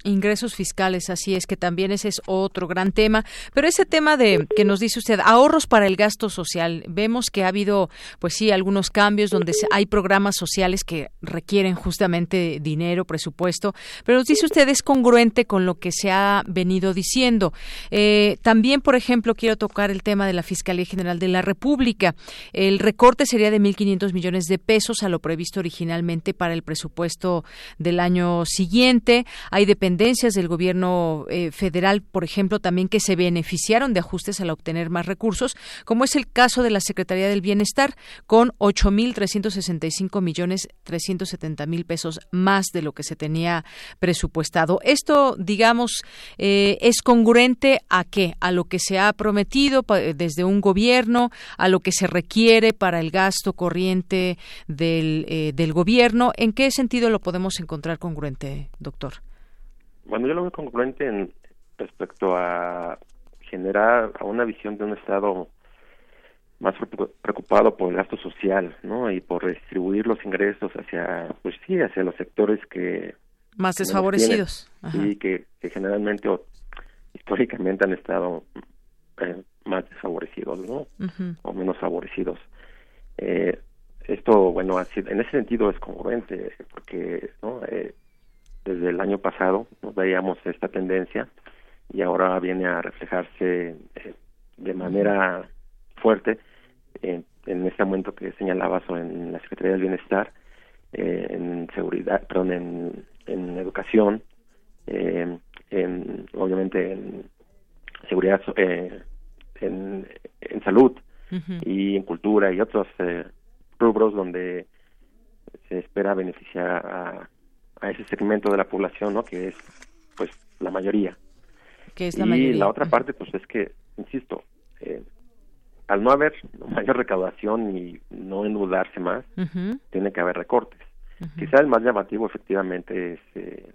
Ingresos fiscales, así es que también ese es otro gran tema. Pero ese tema de que nos dice usted, ahorros para el gasto social, vemos que ha habido, pues sí, algunos cambios donde hay programas sociales que requieren justamente dinero, presupuesto, pero nos dice usted es congruente con lo que se ha venido diciendo. Eh, también, por ejemplo, quiero tocar el tema de la Fiscalía General de la República. El recorte sería de 1.500 millones de pesos a lo previsto originalmente para el presupuesto del año siguiente. Hay dependencias dependencias del gobierno eh, federal, por ejemplo, también que se beneficiaron de ajustes al obtener más recursos, como es el caso de la Secretaría del Bienestar, con 8.365 millones 370 mil pesos más de lo que se tenía presupuestado. Esto, digamos, eh, es congruente a qué? A lo que se ha prometido desde un gobierno, a lo que se requiere para el gasto corriente eh, del gobierno. ¿En qué sentido lo podemos encontrar congruente, doctor? Bueno, yo lo veo congruente en, respecto a generar a una visión de un Estado más preocupado por el gasto social, ¿no? Y por distribuir los ingresos hacia, pues sí, hacia los sectores que más desfavorecidos y que, generalmente o históricamente han estado eh, más desfavorecidos, ¿no? O menos favorecidos. Eh, esto, bueno, así, en ese sentido es congruente porque, ¿no? Eh, desde el año pasado nos veíamos esta tendencia y ahora viene a reflejarse eh, de manera fuerte en, este momento que señalabas o en la Secretaría del Bienestar, eh, en seguridad, perdón, en, en educación, eh, en, obviamente en seguridad, en, en salud y en cultura y otros rubros donde se espera beneficiar a a ese segmento de la población, ¿no? Que es, pues, la mayoría. Que es la y la otra parte, pues, es que, insisto, eh, al no haber mayor recaudación y no endeudarse más, tiene que haber recortes. Quizá el más llamativo efectivamente es eh,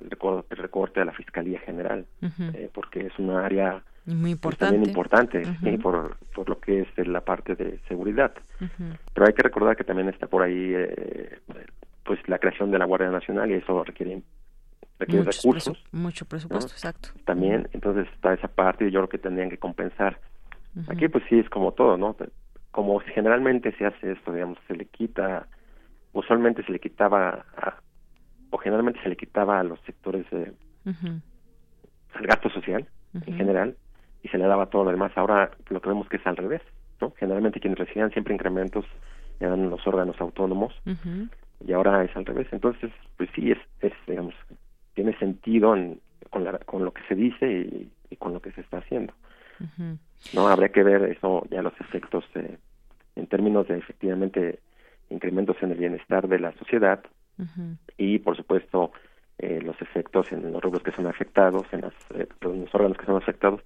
el, recorte, a la Fiscalía General, eh, porque es una área muy pues, también importante por, por lo que es la parte de seguridad. Pero hay que recordar que también está por ahí eh, pues la creación de la Guardia Nacional y eso requiere, requiere recursos. mucho presupuesto, exacto. También, entonces está esa parte y yo creo que tendrían que compensar. Aquí pues sí es como todo, ¿no? Como generalmente se hace esto, digamos, se le quita, usualmente se le quitaba, o generalmente se le quitaba a los sectores de, al gasto social en general y se le daba todo lo demás. Ahora lo que vemos que es al revés, ¿no? Generalmente quienes recibían siempre incrementos eran los órganos autónomos y ahora es al revés. Entonces, pues sí, es, es digamos, tiene sentido con con lo que se dice y, con lo que se está haciendo. No habría que ver eso ya los efectos en términos de efectivamente incrementos en el bienestar de la sociedad y por supuesto eh, los efectos en los rubros que son afectados, en, las, eh, los órganos que son afectados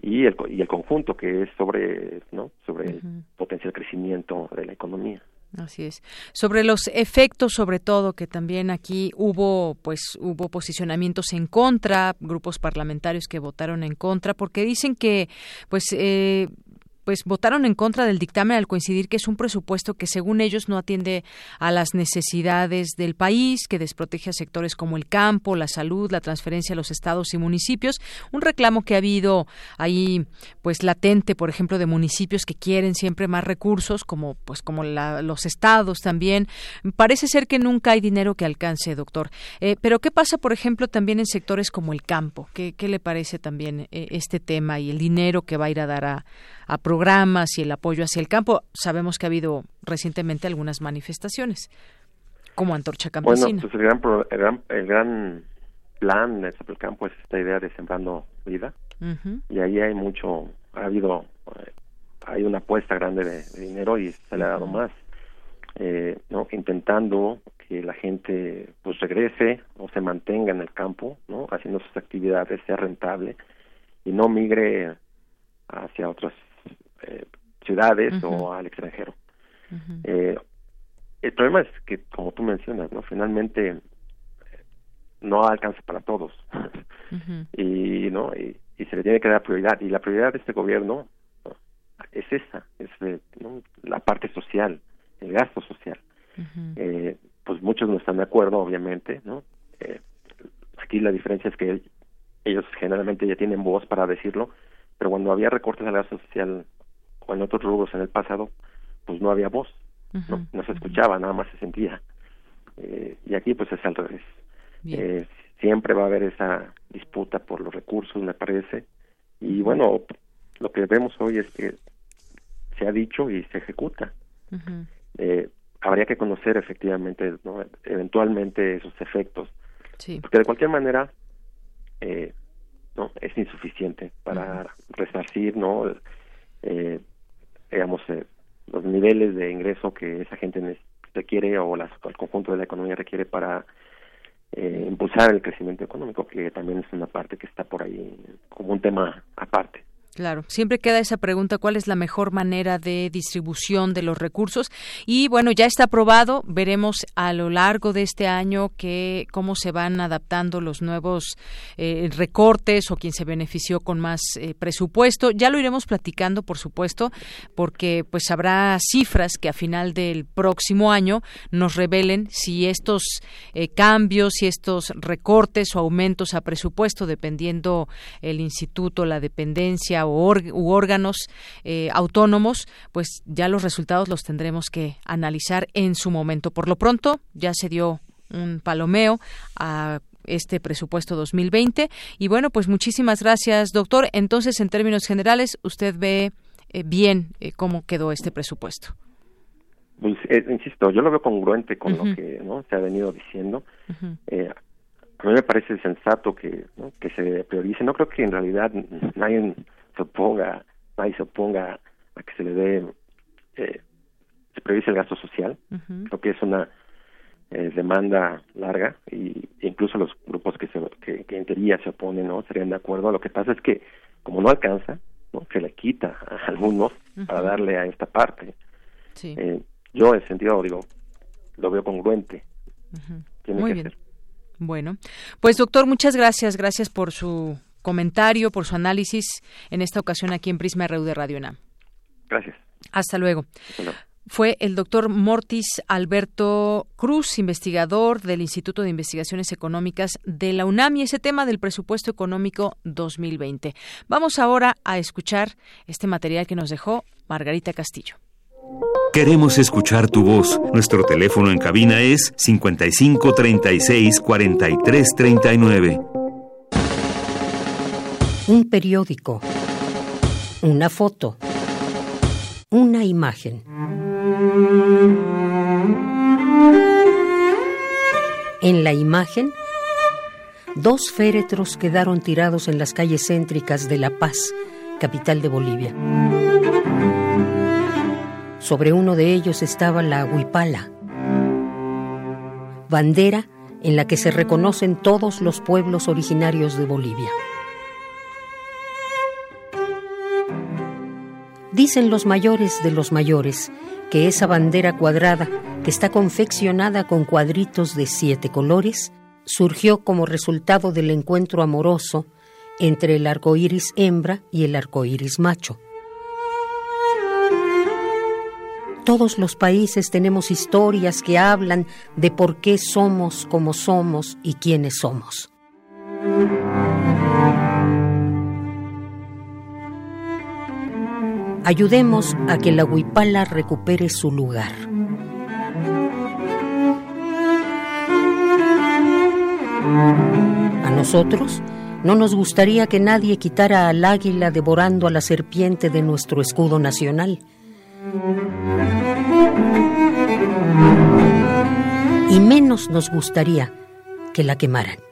y el, y el conjunto que es sobre, ¿no? sobre el potencial crecimiento de la economía. Así es. Sobre los efectos, sobre todo, que también aquí hubo, pues, hubo posicionamientos en contra, grupos parlamentarios que votaron en contra, porque dicen que, pues, eh, pues votaron en contra del dictamen al coincidir que es un presupuesto que según ellos no atiende a las necesidades del país, que desprotege a sectores como el campo, la salud, la transferencia a los estados y municipios, un reclamo que ha habido ahí pues latente, por ejemplo, de municipios que quieren siempre más recursos, como pues como los estados también. Parece ser que nunca hay dinero que alcance, doctor. Eh, pero qué pasa, por ejemplo, también en sectores como el campo. ¿Qué, qué le parece también eh, este tema y el dinero que va a ir a dar a a programas y el apoyo hacia el campo. Sabemos que ha habido recientemente algunas manifestaciones, como Antorcha Campesina. Bueno, pues el gran, el gran, el gran plan el campo es esta idea de sembrando vida. Y ahí hay mucho, ha habido, eh, hay una apuesta grande de, dinero y se le ha dado más. Eh, ¿no? intentando que la gente pues regrese o se mantenga en el campo, ¿no? haciendo sus actividades, sea rentable y no migre hacia otras eh, ciudades o al extranjero. eh, el problema es que, como tú mencionas, no finalmente eh, no alcanza para todos. Y no y, se le tiene que dar prioridad. Y la prioridad de este gobierno es esa es la parte social el gasto social. Eh, pues muchos no están de acuerdo obviamente no eh, aquí la diferencia es que ellos generalmente ya tienen voz para decirlo pero cuando había recortes al gasto social o en otros rubros en el pasado, pues no había voz, no, se escuchaba, nada más se sentía. Eh, y aquí pues es al revés. Eh, siempre va a haber esa disputa por los recursos, me parece. Y bueno, lo que vemos hoy es que se ha dicho y se ejecuta. eh, habría que conocer efectivamente, ¿no? eventualmente esos efectos. Porque de cualquier manera, eh, no es insuficiente para resarcir no eh, digamos, eh, los niveles de ingreso que esa gente requiere o las, el conjunto de la economía requiere para eh, impulsar el crecimiento económico, que también es una parte que está por ahí como un tema aparte. Claro, siempre queda esa pregunta, ¿cuál es la mejor manera de distribución de los recursos? Y bueno, ya está aprobado, veremos a lo largo de este año que, cómo se van adaptando los nuevos eh, recortes o quien se benefició con más eh, presupuesto. Ya lo iremos platicando, por supuesto, porque pues habrá cifras que a final del próximo año nos revelen si estos eh, cambios, si estos recortes o aumentos a presupuesto, dependiendo el instituto, la dependencia, u, órganos eh, autónomos, pues ya los resultados los tendremos que analizar en su momento. Por lo pronto, ya se dio un palomeo a este presupuesto 2020 y bueno, pues muchísimas gracias, doctor. Entonces, en términos generales, usted ve eh, bien eh, cómo quedó este presupuesto. Pues, insisto, yo lo veo congruente con lo que ¿no? se ha venido diciendo a mí me parece sensato que, que se priorice. No creo que en realidad nadie se oponga, nadie se oponga a que se le dé, eh, se priorice el gasto social. Creo que es una eh, demanda larga y incluso los grupos que, se, que, en teoría se oponen no estarían de acuerdo. Lo que pasa es que como no alcanza, ¿no? se le quita a algunos para darle a esta parte. Eh, yo en sentido digo, lo veo congruente. Muy bien. Bueno, pues doctor, muchas gracias, gracias por su comentario, por su análisis en esta ocasión aquí en Prisma RU de Radio UNAM. Gracias. Hasta luego. Fue el doctor Mortis Alberto Cruz, investigador del Instituto de Investigaciones Económicas de la UNAM y ese tema del presupuesto económico 2020. Vamos ahora a escuchar este material que nos dejó Margarita Castillo. Queremos escuchar tu voz. Nuestro teléfono en cabina es 55 36 43 39. Un periódico. Una foto. Una imagen. En la imagen dos féretros quedaron tirados en las calles céntricas de La Paz, capital de Bolivia. Sobre uno de ellos estaba la huipala, bandera en la que se reconocen todos los pueblos originarios de Bolivia. Dicen los mayores de los mayores que esa bandera cuadrada, que está confeccionada con cuadritos de siete colores, surgió como resultado del encuentro amoroso entre el arco iris hembra y el arco iris macho. Todos los países tenemos historias que hablan de por qué somos como somos y quiénes somos. Ayudemos a que la huipala recupere su lugar. A nosotros no nos gustaría que nadie quitara al águila devorando a la serpiente de nuestro escudo nacional. Y menos nos gustaría que la quemaran.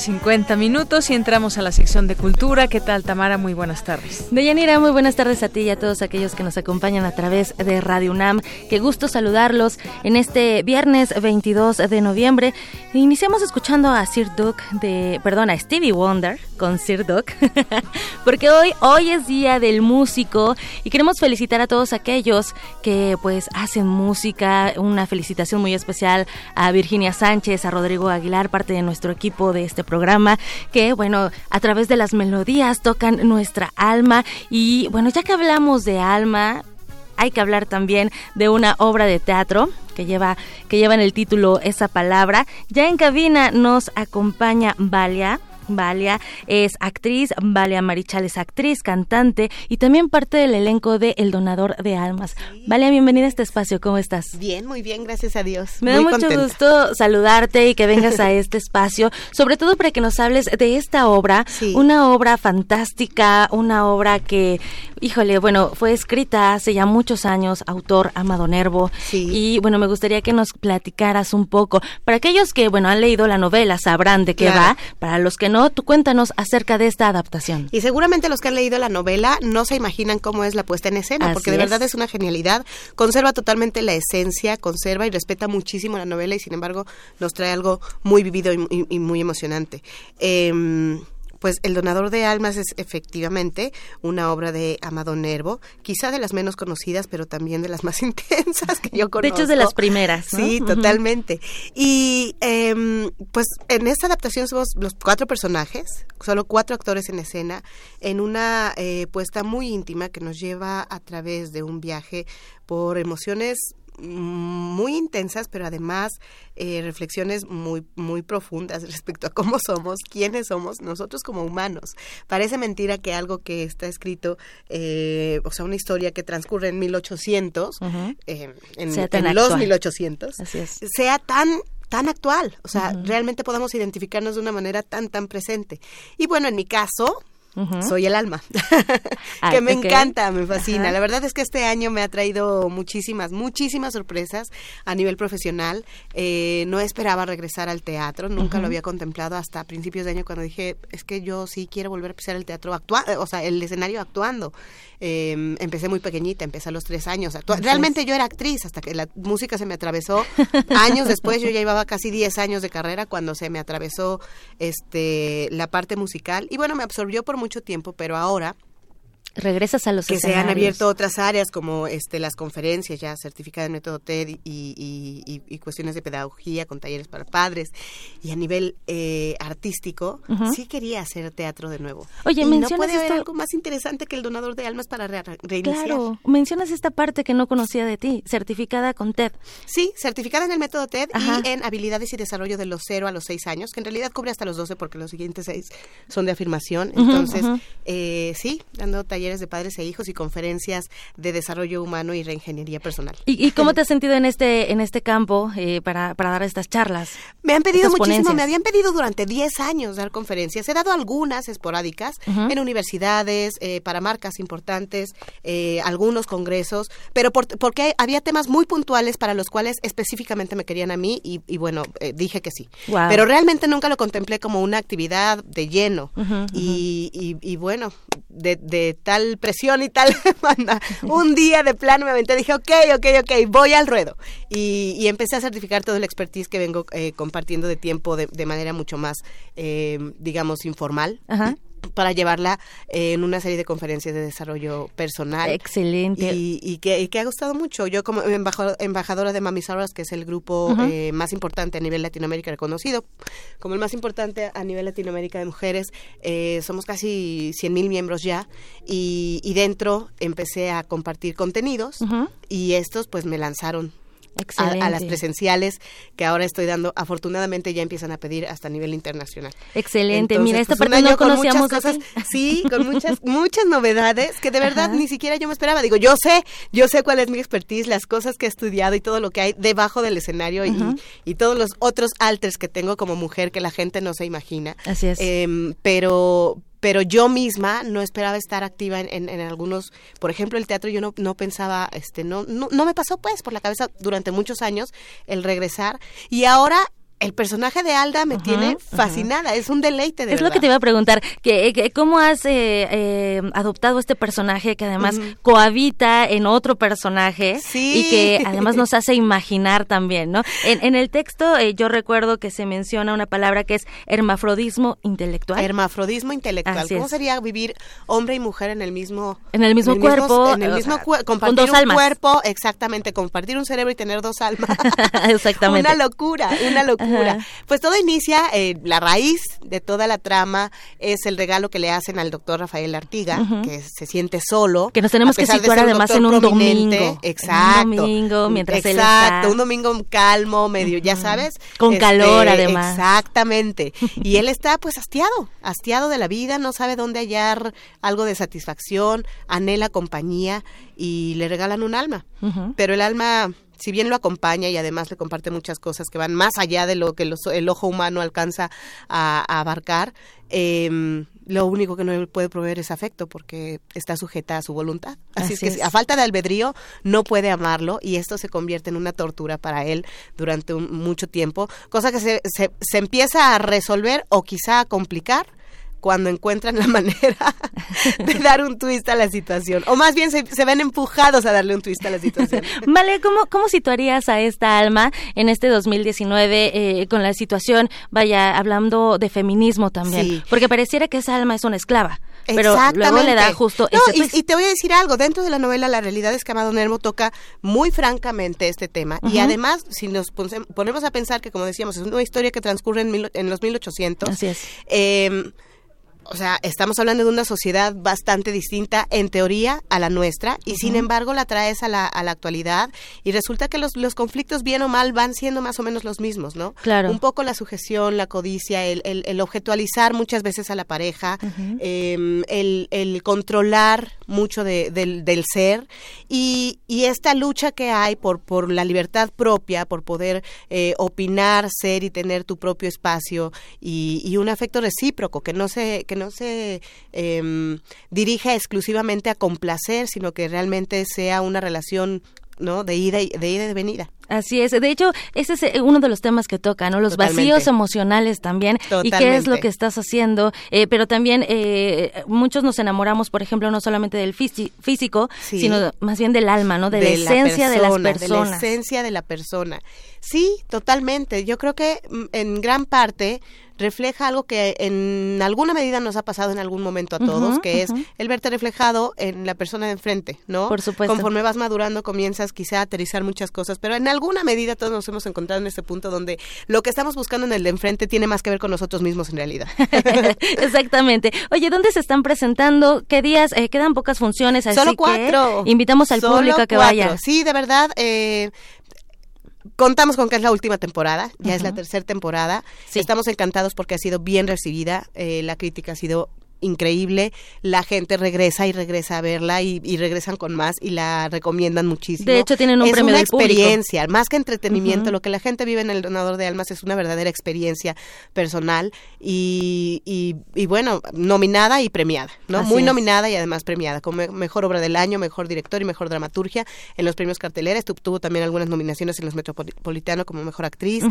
50 minutos y entramos a la sección de cultura. ¿Qué tal, Tamara? Muy buenas tardes. Deyanira, muy buenas tardes a ti y a todos aquellos que nos acompañan a través de Radio UNAM. Qué gusto saludarlos en este viernes 22 de noviembre. Iniciamos escuchando a Sir Duke de, perdón, a Stevie Wonder con Sir Duke, porque hoy, hoy es día del músico y queremos felicitar a todos aquellos que pues hacen música. Una felicitación muy especial a Virginia Sánchez, a Rodrigo Aguilar, parte de nuestro equipo de este programa que, bueno, a través de las melodías tocan nuestra alma y, bueno, ya que hablamos de alma, hay que hablar también de una obra de teatro que lleva que lleva en el título esa palabra. Ya en cabina nos acompaña Valia. Valia es actriz, Valia Marichal es actriz, cantante y también parte del elenco de El Donador de Almas. Valia, bienvenida a este espacio, ¿cómo estás? Bien, muy bien, gracias a Dios. Me da mucho gusto saludarte y que vengas a este espacio, sobre todo para que nos hables de esta obra, una obra fantástica, una obra que, híjole, bueno, fue escrita hace ya muchos años, autor Amado Nervo, y bueno, me gustaría que nos platicaras un poco. Para aquellos que, bueno, han leído la novela, sabrán de qué va, para los que no, Tú cuéntanos acerca de esta adaptación. Y seguramente los que han leído la novela no se imaginan cómo es la puesta en escena, porque de verdad es una genialidad. Conserva totalmente la esencia, conserva y respeta muchísimo la novela y sin embargo nos trae algo muy vivido y, muy emocionante. Eh, pues El donador de almas es efectivamente una obra de Amado Nervo, quizá de las menos conocidas, pero también de las más intensas que yo conozco. De hecho, es de las primeras. Sí, totalmente. Y em, pues en esta adaptación somos los cuatro personajes, solo cuatro actores en escena, en una eh, puesta muy íntima que nos lleva a través de un viaje por emociones muy intensas, pero además eh, reflexiones muy, muy profundas respecto a cómo somos, quiénes somos nosotros como humanos. Parece mentira que algo que está escrito, eh, o sea, una historia que transcurre en 1800, eh, en, los 1800, sea tan tan actual, o sea, realmente podamos identificarnos de una manera tan, tan presente. Y bueno, en mi caso, soy el alma, Ah, que me encanta, me fascina. Ajá. La verdad es que este año me ha traído muchísimas, muchísimas sorpresas a nivel profesional. Eh, no esperaba regresar al teatro, nunca lo había contemplado hasta principios de año cuando dije, es que yo sí quiero volver a pisar el teatro, actua o sea, el escenario actuando. Eh, empecé muy pequeñita, empecé a los tres años. Realmente yo era actriz hasta que la música se me atravesó. Años después, yo ya llevaba casi 10 años de carrera cuando se me atravesó este la parte musical. Y bueno, me absorbió por mucho tiempo, pero ahora Regresas a los que se han abierto otras áreas como este las conferencias ya certificada en método TED y, y- y- y cuestiones de pedagogía con talleres para padres y a nivel eh, artístico sí quería hacer teatro de nuevo Oye, y no puede haber algo más interesante que el donador de almas para re- reiniciar Claro, mencionas esta parte que no conocía de ti, certificada con TED. Sí, certificada en el método TED Ajá. y en habilidades y desarrollo de los 0 a los 6 años, que en realidad cubre hasta los 12 porque los siguientes 6 son de afirmación. Entonces, eh, sí, dando talleres de padres e hijos y conferencias de desarrollo humano y reingeniería personal. ¿Y, y cómo te has sentido en este en este campo eh, para, para dar estas charlas? Me han pedido muchísimo, ponencias. me habían pedido durante 10 años dar conferencias. He dado algunas esporádicas Ujú. en universidades, eh, para marcas importantes, eh, algunos congresos, pero por- porque había temas muy puntuales para los cuales específicamente me querían a mí y, y bueno, eh, dije que sí. Guau. Pero realmente nunca lo contemplé como una actividad de lleno. Ujú, y, y- y bueno, de, de tal presión y tal demanda, un día de plano me aventé, dije, ok, ok, ok, voy al ruedo. Y, y empecé a certificar todo el expertise que vengo eh, compartiendo de tiempo de, de manera mucho más, eh, digamos, informal. Ajá. Para llevarla eh, en una serie de conferencias de desarrollo personal. Excelente. Y, y que, y que ha gustado mucho. Yo como embajadora de Mami Soros, que es el grupo eh, más importante a nivel Latinoamérica reconocido, como el más importante a nivel Latinoamérica de mujeres, eh, somos casi 100 mil miembros ya y, y dentro empecé a compartir contenidos y estos pues me lanzaron a, a las presenciales que ahora estoy dando. Afortunadamente ya empiezan a pedir hasta a nivel internacional. Excelente. Entonces, Mira, esta pues, parte no año con conocíamos muchas cosas, sí, con muchas muchas novedades que de verdad Ajá. ni siquiera yo me esperaba. Digo, yo sé, yo sé cuál es mi expertise, las cosas que he estudiado y todo lo que hay debajo del escenario y- y, todos los otros alters que tengo como mujer que la gente no se imagina. Así es. Em, pero pero yo misma no esperaba estar activa en, en- algunos, por ejemplo, el teatro yo no, no pensaba, este, no, no, no me pasó pues por la cabeza durante muchos años el regresar. Y ahora el personaje de Alda me tiene fascinada, es un deleite de Es lo que te iba a preguntar, que, que ¿cómo has eh, eh, adoptado este personaje que además cohabita en otro personaje Sí. y que además nos hace imaginar también, ¿no? En, en el texto eh, yo recuerdo que se menciona una palabra que es hermafrodismo intelectual. Hermafrodismo intelectual. Así ¿Cómo es. sería vivir hombre y mujer en el mismo En el mismo cuerpo, en el mismo sea, cue- con compartir dos un almas. cuerpo, exactamente, compartir un cerebro y tener dos almas. Exactamente. Una locura, una locura. Ajá. Pues todo inicia, eh, la raíz de toda la trama es el regalo que le hacen al doctor Rafael Artiga, que se siente solo. Que nos tenemos que situar además en un domingo. Exacto. En un domingo, mientras él Exacto, está- un domingo calmo, medio, ya sabes. Con Este, calor, además. Exactamente. Y él está pues hastiado, hastiado de la vida, no sabe dónde hallar algo de satisfacción, anhela compañía y le regalan un alma. Pero el alma, si bien lo acompaña y además le comparte muchas cosas que van más allá de lo que los- el ojo humano alcanza a, a abarcar, em, lo único que no le puede proveer es afecto porque está sujeta a su voluntad. Así, es que es. a falta de albedrío no puede amarlo y esto se convierte en una tortura para él durante un- mucho tiempo, cosa que se, se, se empieza a resolver o quizá a complicar cuando encuentran la manera de dar un twist a la situación. O más bien se, se ven empujados a darle un twist a la situación. Vale, ¿cómo, ¿cómo situarías a esta alma en este 2019 eh, con la situación, vaya, hablando de feminismo también? Sí. Porque pareciera que esa alma es una esclava, pero luego le da justo No, ese y, twist. y te voy a decir algo, dentro de la novela La realidad es que Amado Nervo toca muy francamente este tema y además si nos ponemos a pensar que como decíamos es una historia que transcurre en, mil- en los 1800 Así es. eh, o sea, estamos hablando de una sociedad bastante distinta, en teoría, a la nuestra, y sin embargo la traes a la, a la actualidad, y resulta que los, los conflictos, bien o mal, van siendo más o menos los mismos, ¿no? Claro. Un poco la sujeción, la codicia, el, el, el objetualizar muchas veces a la pareja, eh, el, el controlar mucho de- del, del ser, y, y esta lucha que hay por, por la libertad propia, por poder eh, opinar, ser y tener tu propio espacio, y, y un afecto recíproco, que no se, que no se eh, dirija exclusivamente a complacer, sino que realmente sea una relación ¿no? De ida y de ida y de venida. Así es. De hecho, ese es eh, uno de los temas que toca, ¿no? Los vacíos emocionales también y qué es lo que estás haciendo. Eh, pero también eh, muchos nos enamoramos, por ejemplo, no solamente del físico, sino más bien del alma, ¿no? De, la esencia de las personas. De la esencia de la persona. Sí, totalmente. Yo creo que mm, en gran parte refleja algo que en alguna medida nos ha pasado en algún momento a todos, que es el verte reflejado en la persona de enfrente, ¿no? Por supuesto. Conforme vas madurando comienzas quizá a aterrizar muchas cosas, pero en alguna medida todos nos hemos encontrado en ese punto donde lo que estamos buscando en el de enfrente tiene más que ver con nosotros mismos en realidad. Exactamente. Oye, ¿dónde se están presentando? ¿Qué días? Eh, quedan pocas funciones, así Solo cuatro. invitamos al público a que vaya. Sí, de verdad. Eh, Contamos con que es la última temporada, ya es la tercera temporada. Estamos encantados porque ha sido bien recibida, eh, la crítica ha sido increíble, la gente regresa y regresa a verla y, regresan con más y la recomiendan muchísimo. De hecho tienen un es premio una experiencia, más que entretenimiento, lo que la gente vive en el donador de almas es una verdadera experiencia personal y, y, bueno, nominada y premiada, ¿no? Muy nominada y además premiada, como mejor obra del año, mejor director y mejor dramaturgia en los premios carteleres, tuvo también algunas nominaciones en los Metropolitano como mejor actriz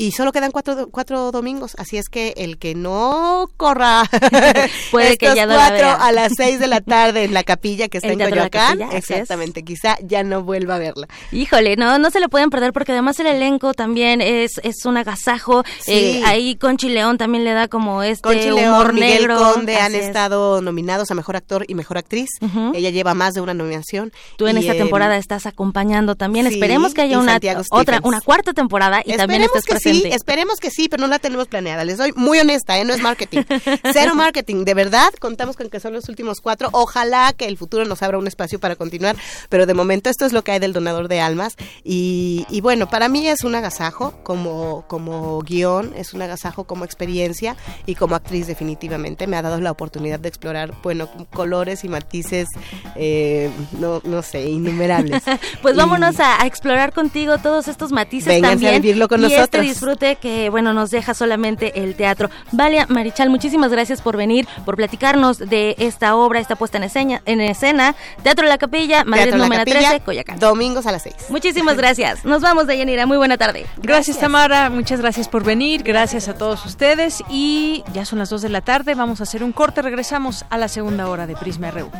y solo quedan cuatro, cuatro domingos, así es que el que no corra puede que ya no cuatro a las seis de la tarde en la capilla que está en Coyoacán, exactamente, quizá ya no vuelva a verla. Híjole, no, no se le pueden perder porque además el elenco también es, es un agasajo, eh, ahí Conchi León también le da como este Conchi León, Miguel Conde han estado nominados a Mejor Actor y Mejor Actriz, ella lleva más de una nominación. Tú en esta temporada estás acompañando también, esperemos que haya una otra, una cuarta temporada y también estés presente sí, esperemos que sí, pero no la tenemos planeada. Les doy muy honesta, ¿eh? no es marketing. Cero marketing, de verdad, contamos con que son los últimos cuatro. Ojalá que el futuro nos abra un espacio para continuar, pero de momento esto es lo que hay del donador de almas. Y, bueno, para mí es un agasajo como, como guion, es un agasajo como experiencia y como actriz definitivamente. Me ha dado la oportunidad de explorar, bueno, colores y matices, eh, no, no sé, innumerables. pues vámonos a, explorar contigo todos estos matices también. a vivirlo con este nosotros disfrute que, bueno, nos deja solamente el teatro. Valia Marichal, muchísimas gracias por venir, por platicarnos de esta obra, esta puesta en escena, en escena Teatro La Capilla, Madrid número 13, Coyacán. Domingos a las 6. Muchísimas gracias. Nos vamos, de Yanira. Muy buena tarde. Gracias, Tamara. Muchas gracias por venir. Gracias a todos ustedes. Y ya son las 2 de la tarde. Vamos a hacer un corte. Regresamos a la segunda hora de Prisma RU.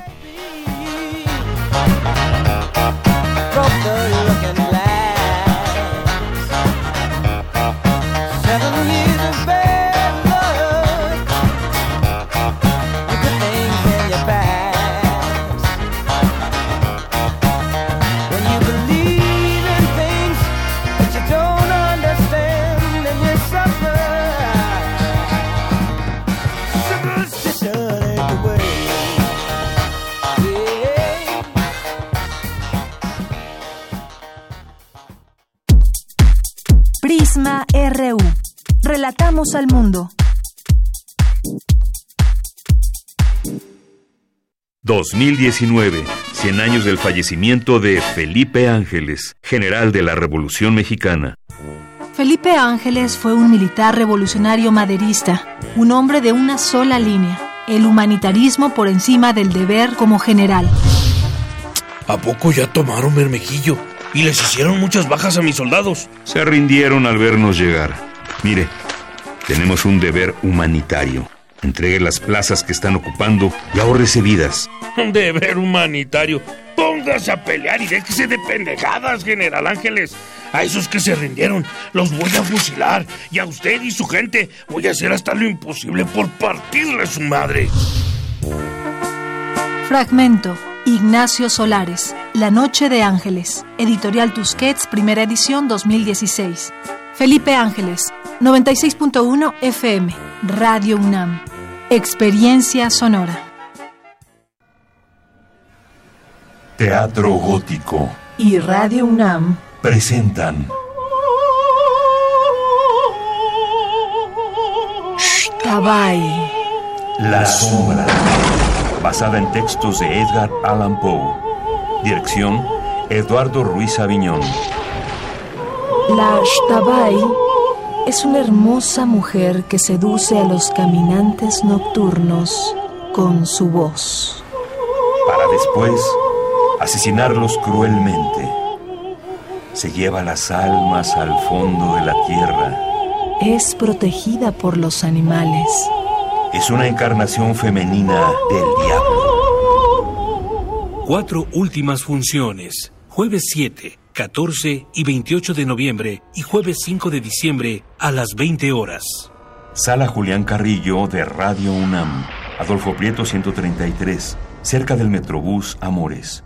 Prisma RU. Relatamos al mundo. 2019, 100 años del fallecimiento de Felipe Ángeles, general de la Revolución Mexicana. Felipe Ángeles fue un militar revolucionario maderista, un hombre de una sola línea, el humanitarismo por encima del deber como general. ¿A poco ya tomaron Bermejillo? Y les hicieron muchas bajas a mis soldados. Se rindieron al vernos llegar. Mire, tenemos un deber humanitario. Entregue las plazas que están ocupando y ahorrese vidas. Deber humanitario. Póngase a pelear y déjese de pendejadas, General Ángeles. A esos que se rindieron los voy a fusilar. Y a usted y su gente voy a hacer hasta lo imposible por partirle su madre. Fragmento. Ignacio Solares, La Noche de Ángeles, Editorial Tusquets, primera edición 2016. Felipe Ángeles, 96.1 FM, Radio UNAM. Experiencia sonora. Teatro Gótico y Radio UNAM presentan Tabay. La sombra basada en textos de Edgar Allan Poe. Dirección, Eduardo Ruiz Aviñón. La Shtabai Es una hermosa mujer que seduce a los caminantes nocturnos con su voz. Para después asesinarlos cruelmente. Se lleva las almas al fondo de la tierra. Es protegida por los animales. Es una encarnación femenina del diablo. Cuatro últimas funciones. Jueves 7, 14 y 28 de noviembre y jueves 5 de diciembre a las 20 horas. Sala Julián Carrillo de Radio UNAM. Adolfo Prieto 133, cerca del Metrobús Amores.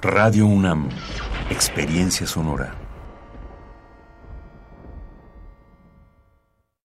Radio UNAM. Experiencia sonora.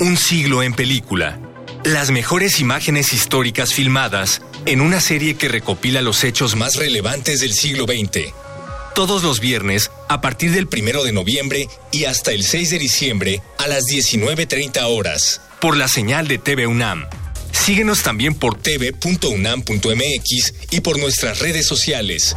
Un siglo en película. Las mejores imágenes históricas filmadas en una serie que recopila los hechos más relevantes del siglo XX. Todos los viernes, a partir del 1 de noviembre y hasta el 6 de diciembre, a las 19.30 horas, por la señal de TV UNAM. Síguenos también por tv.unam.mx y por nuestras redes sociales.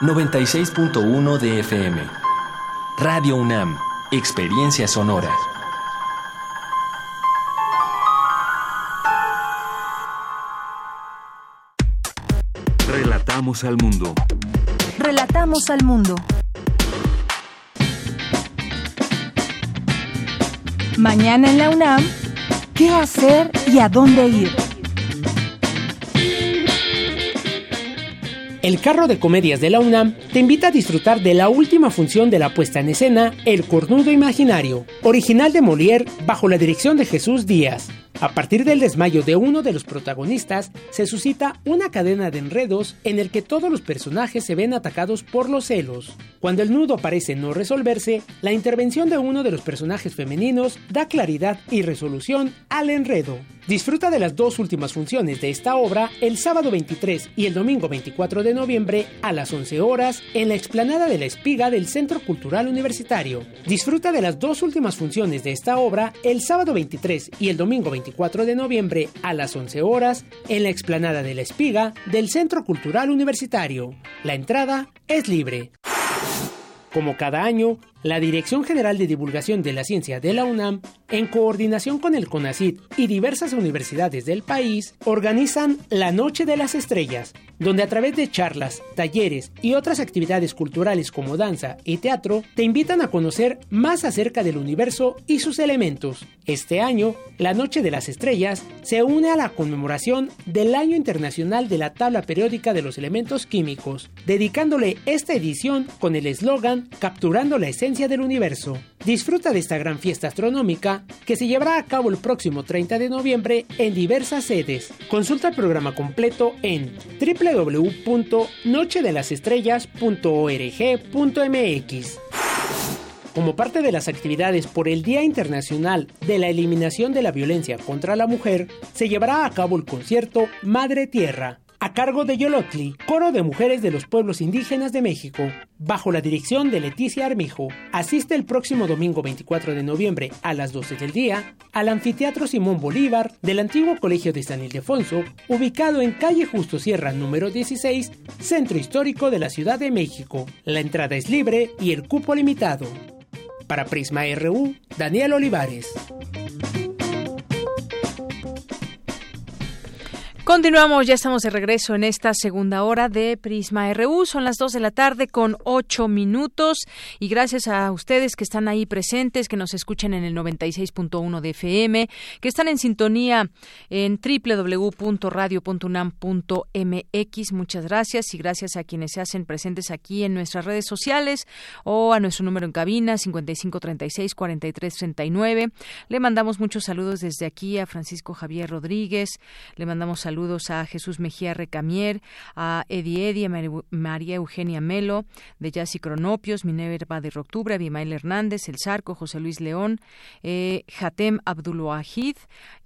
96.1 de FM. Radio UNAM, Experiencia Sonora. Relatamos al mundo. Relatamos al mundo. Mañana en la UNAM, ¿qué hacer y a dónde ir? El carro de comedias de la UNAM te invita a disfrutar de la última función de la puesta en escena El Cornudo Imaginario, original de Molière bajo la dirección de Jesús Díaz. A partir del desmayo de uno de los protagonistas, se suscita una cadena de enredos en el que todos los personajes se ven atacados por los celos. Cuando el nudo parece no resolverse, la intervención de uno de los personajes femeninos da claridad y resolución al enredo. Disfruta de las dos últimas funciones de esta obra el sábado 23 y el domingo 24 de noviembre a las 11 horas en la explanada de la Espiga del Centro Cultural Universitario. Disfruta de las dos últimas funciones de esta obra el sábado 23 y el domingo 24 4 de noviembre a las 11 horas en la explanada de la Espiga del Centro Cultural Universitario. La entrada es libre. Como cada año, la Dirección General de Divulgación de la Ciencia de la UNAM, en coordinación con el CONACIT y diversas universidades del país, organizan la Noche de las Estrellas, donde a través de charlas, talleres y otras actividades culturales como danza y teatro, te invitan a conocer más acerca del universo y sus elementos. Este año, la Noche de las Estrellas se une a la conmemoración del Año Internacional de la Tabla Periódica de los Elementos Químicos, dedicándole esta edición con el eslogan Capturando la Esencia del Universo. Disfruta de esta gran fiesta astronómica que se llevará a cabo el próximo 30 de noviembre en diversas sedes. Consulta el programa completo en www.nochedelasestrellas.org.mx. Como parte de las actividades por el Día Internacional de la Eliminación de la Violencia contra la Mujer, se llevará a cabo el concierto Madre Tierra, a cargo de Yolotli, coro de mujeres de los pueblos indígenas de México, bajo la dirección de Leticia Armijo. Asiste el próximo domingo 24 de noviembre a las 12 del día al Anfiteatro Simón Bolívar del antiguo Colegio de San Ildefonso, ubicado en calle Justo Sierra número 16, Centro Histórico de la Ciudad de México. La entrada es libre y el cupo limitado. Para Prisma RU, Daniel Olivares. Continuamos, ya estamos de regreso en esta segunda hora de Prisma RU. Son las 2 de la tarde con 8 minutos y gracias a ustedes que están ahí presentes, que nos escuchan en el 96.1 de FM, que están en sintonía en www.radio.unam.mx. Muchas gracias y gracias a quienes se hacen presentes aquí en nuestras redes sociales o a nuestro número en cabina 5536-4339. Le mandamos muchos saludos desde aquí a Francisco Javier Rodríguez. Le mandamos saludos Saludos a Jesús Mejía Recamier, a Eddie Eddy, a María Eugenia Melo, de Yassi Cronopios, Minerva de Octubre, Abimael Hernández, El Zarco, José Luis León, eh, Hatem Abdulwahid,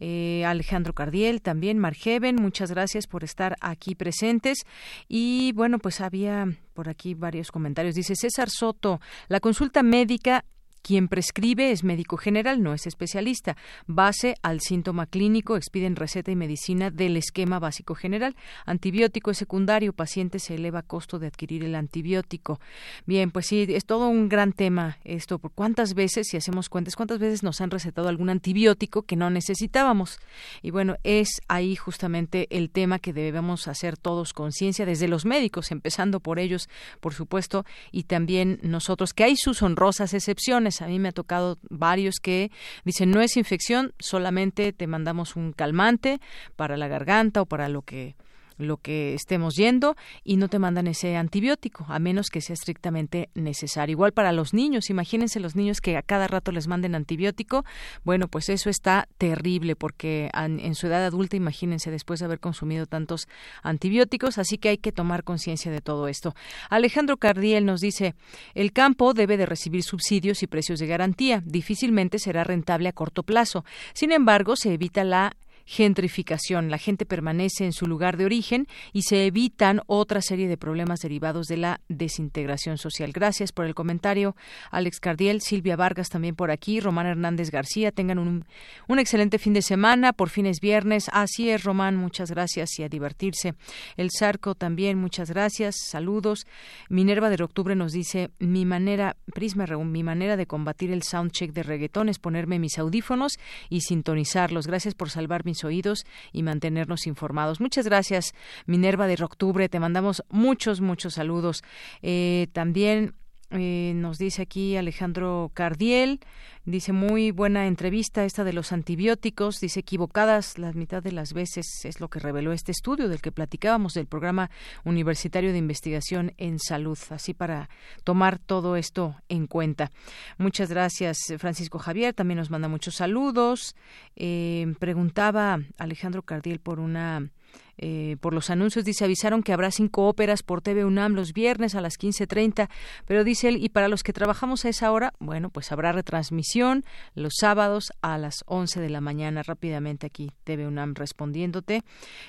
eh, Alejandro Cardiel, también Margeven, muchas gracias por estar aquí presentes. Y bueno, pues había por aquí varios comentarios. Dice César Soto, la consulta médica quien prescribe es médico general, no es especialista. Base al síntoma clínico, expiden receta y medicina del esquema básico general. Antibiótico es secundario, paciente se eleva costo de adquirir el antibiótico. Bien, pues sí, es todo un gran tema esto. ¿Cuántas veces, si hacemos cuentas, cuántas veces nos han recetado algún antibiótico que no necesitábamos? Y bueno, es ahí justamente el tema que debemos hacer todos conciencia, desde los médicos, empezando por ellos, por supuesto, y también nosotros, que hay sus honrosas excepciones a mí me ha tocado varios que dicen no es infección, solamente te mandamos un calmante para la garganta o para lo que lo que estemos yendo y no te mandan ese antibiótico, a menos que sea estrictamente necesario. Igual para los niños, imagínense los niños que a cada rato les manden antibiótico, bueno, pues eso está terrible porque en su edad adulta, imagínense después de haber consumido tantos antibióticos, así que hay que tomar conciencia de todo esto. Alejandro Cardiel nos dice, el campo debe de recibir subsidios y precios de garantía, difícilmente será rentable a corto plazo. Sin embargo, se evita la gentrificación. La gente permanece en su lugar de origen y se evitan otra serie de problemas derivados de la desintegración social. Gracias por el comentario, Alex Cardiel, Silvia Vargas también por aquí, Román Hernández García. Tengan un, excelente fin de semana. Por fin es viernes. Así es, Román. Muchas gracias y a divertirse. El Zarco también, muchas gracias. Saludos. Minerva de Octubre nos dice, mi manera, Prisma mi manera de combatir el soundcheck de reggaetón es ponerme mis audífonos y sintonizarlos. Gracias por salvar mi oídos y mantenernos informados. Muchas gracias, Minerva de Octubre. Te mandamos muchos, muchos saludos. Eh, también eh, nos dice aquí Alejandro Cardiel, dice muy buena entrevista esta de los antibióticos, dice equivocadas la mitad de las veces es lo que reveló este estudio del que platicábamos del programa universitario de investigación en salud, así para tomar todo esto en cuenta. Muchas gracias Francisco Javier, también nos manda muchos saludos. Eh, preguntaba Alejandro Cardiel por una eh, por los anuncios. Dice, avisaron que habrá cinco óperas por TV UNAM los viernes a las 15.30, pero dice él, y para los que trabajamos a esa hora, bueno, pues habrá retransmisión los sábados a las 11 de la mañana. Rápidamente aquí TV UNAM respondiéndote.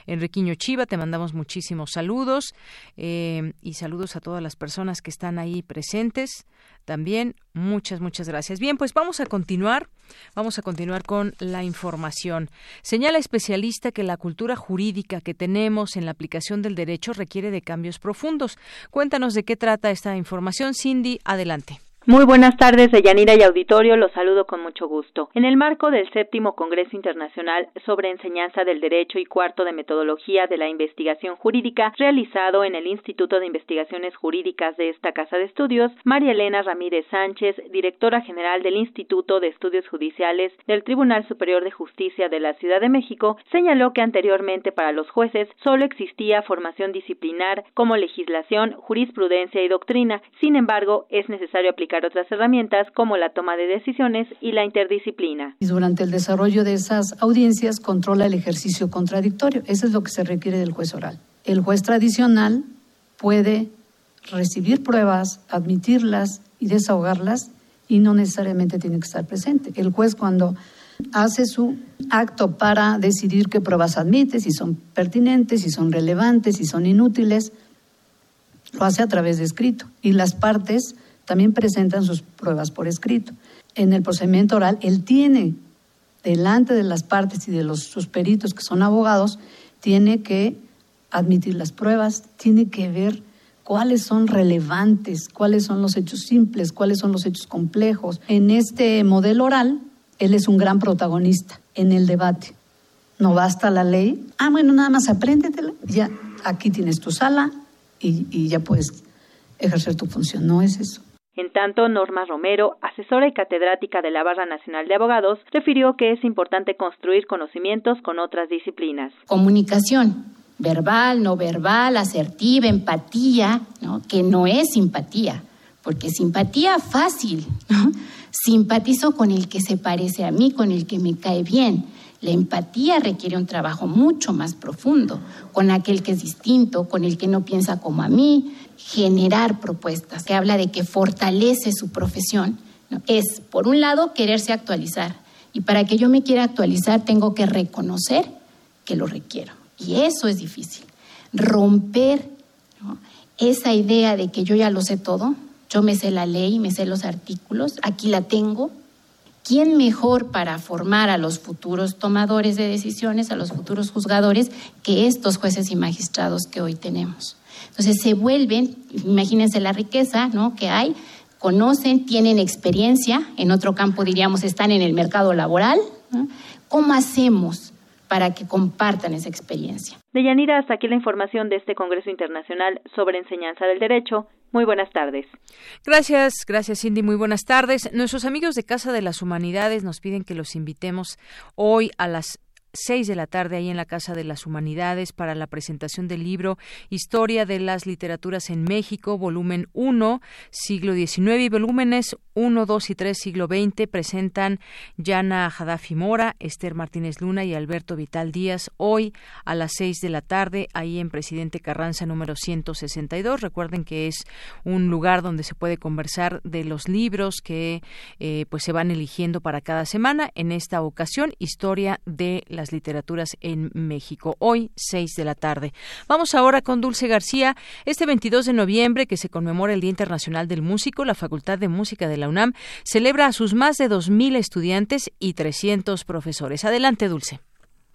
Enriquiño Chiva, te mandamos muchísimos saludos eh, y saludos a todas las personas que están ahí presentes. También muchas, muchas gracias. Bien, pues vamos a continuar. Vamos a continuar con la información. Señala especialista que la cultura jurídica que tenemos en la aplicación del derecho requiere de cambios profundos. Cuéntanos de qué trata esta información, Cindy. Adelante. Muy buenas tardes, Deyanira y auditorio, los saludo con mucho gusto. En el marco del séptimo Congreso Internacional sobre Enseñanza del Derecho y cuarto de Metodología de la Investigación Jurídica, realizado en el Instituto de Investigaciones Jurídicas de esta Casa de Estudios, María Elena Ramírez Sánchez, directora general del Instituto de Estudios Judiciales del Tribunal Superior de Justicia de la Ciudad de México, señaló que anteriormente para los jueces solo existía formación disciplinar como legislación, jurisprudencia y doctrina. Sin embargo, es necesario aplicar otras herramientas como la toma de decisiones y la interdisciplina. Y durante el desarrollo de esas audiencias controla el ejercicio contradictorio. Eso es lo que se requiere del juez oral. El juez tradicional puede recibir pruebas, admitirlas y desahogarlas y no necesariamente tiene que estar presente. El juez cuando hace su acto para decidir qué pruebas admite, si son pertinentes, si son relevantes, si son inútiles. Lo hace a través de escrito y las partes también presentan sus pruebas por escrito. En el procedimiento oral, él tiene, delante de las partes y de los, sus peritos que son abogados, tiene que admitir las pruebas, tiene que ver cuáles son relevantes, cuáles son los hechos simples, cuáles son los hechos complejos. En este modelo oral, él es un gran protagonista en el debate. No basta la ley. Ah, bueno, nada más apréndetela. Ya, aquí tienes tu sala y, y ya puedes ejercer tu función. No es eso. En tanto, Norma Romero, asesora y catedrática de la Barra Nacional de Abogados, refirió que es importante construir conocimientos con otras disciplinas. Comunicación, verbal, no verbal, asertiva, empatía, que no es simpatía, porque simpatía fácil, ¿no? simpatizo con el que se parece a mí, con el que me cae bien. La empatía requiere un trabajo mucho más profundo, con aquel que es distinto, con el que no piensa como a mí, generar propuestas, que habla de que fortalece su profesión, es, por un lado, quererse actualizar. Y para que yo me quiera actualizar, tengo que reconocer que lo requiero. Y eso es difícil. Romper esa idea de que yo ya lo sé todo, yo me sé la ley, me sé los artículos, aquí la tengo. ¿Quién mejor para formar a los futuros tomadores de decisiones, a los futuros juzgadores, que estos jueces y magistrados que hoy tenemos? Entonces se vuelven, imagínense la riqueza ¿no? que hay, conocen, tienen experiencia, en otro campo diríamos están en el mercado laboral. ¿Cómo hacemos para que compartan esa experiencia? Deyanira, hasta aquí la información de este Congreso Internacional sobre Enseñanza del Derecho. Muy buenas tardes. Gracias, gracias Cindy. Muy buenas tardes. Nuestros amigos de Casa de las Humanidades nos piden que los invitemos hoy a las 6 de la tarde ahí en la Casa de las Humanidades para la presentación del libro Historia de las Literaturas en México, volumen 1, siglo XIX y volúmenes 1, 2 y 3, siglo XX. Presentan Yana Jadafi Mora, Esther Martínez Luna y Alberto Vital Díaz hoy a las 6 de la tarde ahí en Presidente Carranza número 162. Recuerden que es un lugar donde se puede conversar de los libros que eh, pues se van eligiendo para cada semana. En esta ocasión, Historia de las literaturas en México. Hoy, 6 de la tarde. Vamos ahora con Dulce García. Este 22 de noviembre, que se conmemora el Día Internacional del Músico, la Facultad de Música de la UNAM celebra a sus más de 2.000 estudiantes y 300 profesores. Adelante, Dulce.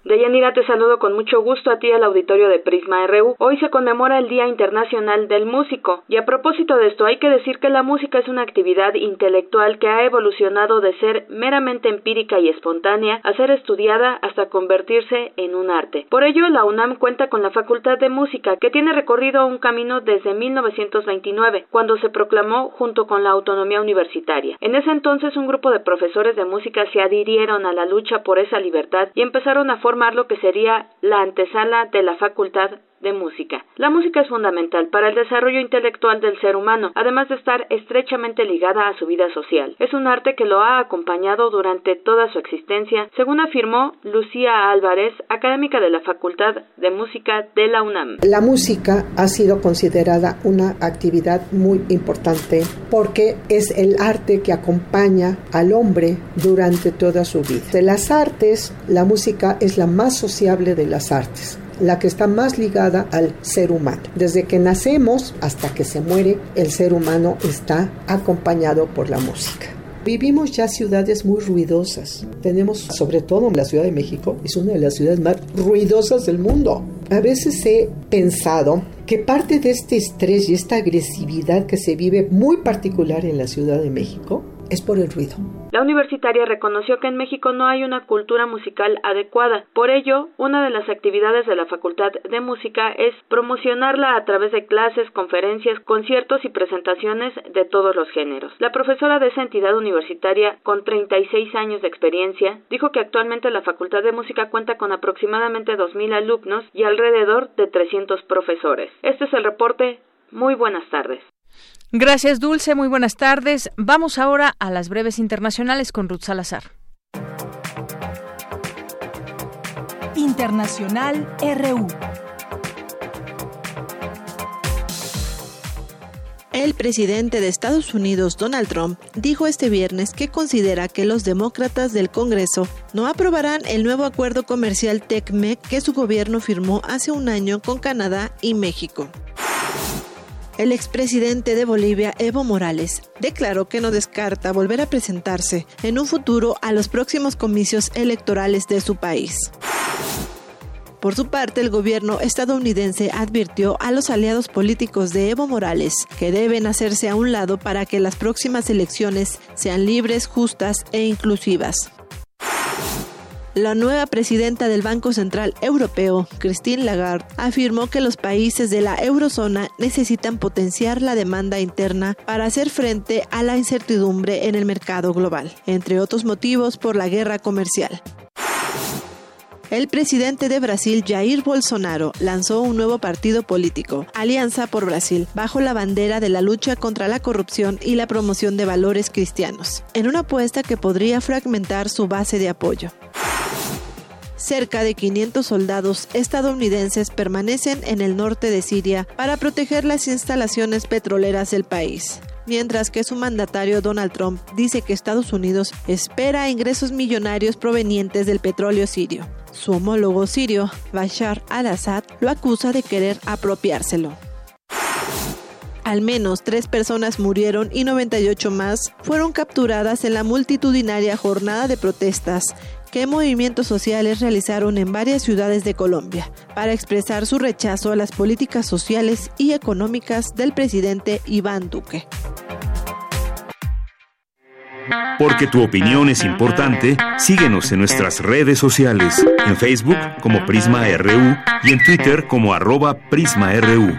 Deyanira, te saludo con mucho gusto a ti al auditorio de Prisma RU. Hoy se conmemora el Día Internacional del Músico. Y a propósito de esto, hay que decir que la música es una actividad intelectual que ha evolucionado de ser meramente empírica y espontánea a ser estudiada hasta convertirse en un arte. Por ello, la UNAM cuenta con la Facultad de Música, que tiene recorrido un camino desde 1929, cuando se proclamó junto con la autonomía universitaria. En ese entonces, un grupo de profesores de música se adhirieron a la lucha por esa libertad y empezaron a formar lo que sería la antesala de la Facultad de música. La música es fundamental para el desarrollo intelectual del ser humano, además de estar estrechamente ligada a su vida social. Es un arte que lo ha acompañado durante toda su existencia, según afirmó Lucía Álvarez, académica de la Facultad de Música de la UNAM. La música ha sido considerada una actividad muy importante porque es el arte que acompaña al hombre durante toda su vida. De las artes, la música es la más sociable de las artes la que está más ligada al ser humano. Desde que nacemos hasta que se muere, el ser humano está acompañado por la música. Vivimos ya ciudades muy ruidosas. Tenemos, sobre todo la Ciudad de México, es una de las ciudades más ruidosas del mundo. A veces he pensado que parte de este estrés y esta agresividad que se vive muy particular en la Ciudad de México es por el ruido. La universitaria reconoció que en México no hay una cultura musical adecuada. Por ello, una de las actividades de la Facultad de Música es promocionarla a través de clases, conferencias, conciertos y presentaciones de todos los géneros. La profesora de esa entidad universitaria, con 36 años de experiencia, dijo que actualmente la Facultad de Música cuenta con aproximadamente 2.000 alumnos y alrededor de 300 profesores. Este es el reporte. Muy buenas tardes. Gracias, Dulce. Muy buenas tardes. Vamos ahora a las breves internacionales con Ruth Salazar. Internacional RU. El presidente de Estados Unidos, Donald Trump, dijo este viernes que considera que los demócratas del Congreso no aprobarán el nuevo acuerdo comercial TECMEC que su gobierno firmó hace un año con Canadá y México. El expresidente de Bolivia, Evo Morales, declaró que no descarta volver a presentarse en un futuro a los próximos comicios electorales de su país. Por su parte, el gobierno estadounidense advirtió a los aliados políticos de Evo Morales que deben hacerse a un lado para que las próximas elecciones sean libres, justas e inclusivas. La nueva presidenta del Banco Central Europeo, Christine Lagarde, afirmó que los países de la eurozona necesitan potenciar la demanda interna para hacer frente a la incertidumbre en el mercado global, entre otros motivos por la guerra comercial. El presidente de Brasil, Jair Bolsonaro, lanzó un nuevo partido político, Alianza por Brasil, bajo la bandera de la lucha contra la corrupción y la promoción de valores cristianos, en una apuesta que podría fragmentar su base de apoyo. Cerca de 500 soldados estadounidenses permanecen en el norte de Siria para proteger las instalaciones petroleras del país mientras que su mandatario Donald Trump dice que Estados Unidos espera ingresos millonarios provenientes del petróleo sirio. Su homólogo sirio, Bashar al-Assad, lo acusa de querer apropiárselo. Al menos tres personas murieron y 98 más fueron capturadas en la multitudinaria jornada de protestas que movimientos sociales realizaron en varias ciudades de Colombia para expresar su rechazo a las políticas sociales y económicas del presidente Iván Duque. Porque tu opinión es importante, síguenos en nuestras redes sociales, en Facebook como Prisma RU y en Twitter como arroba PrismaRU.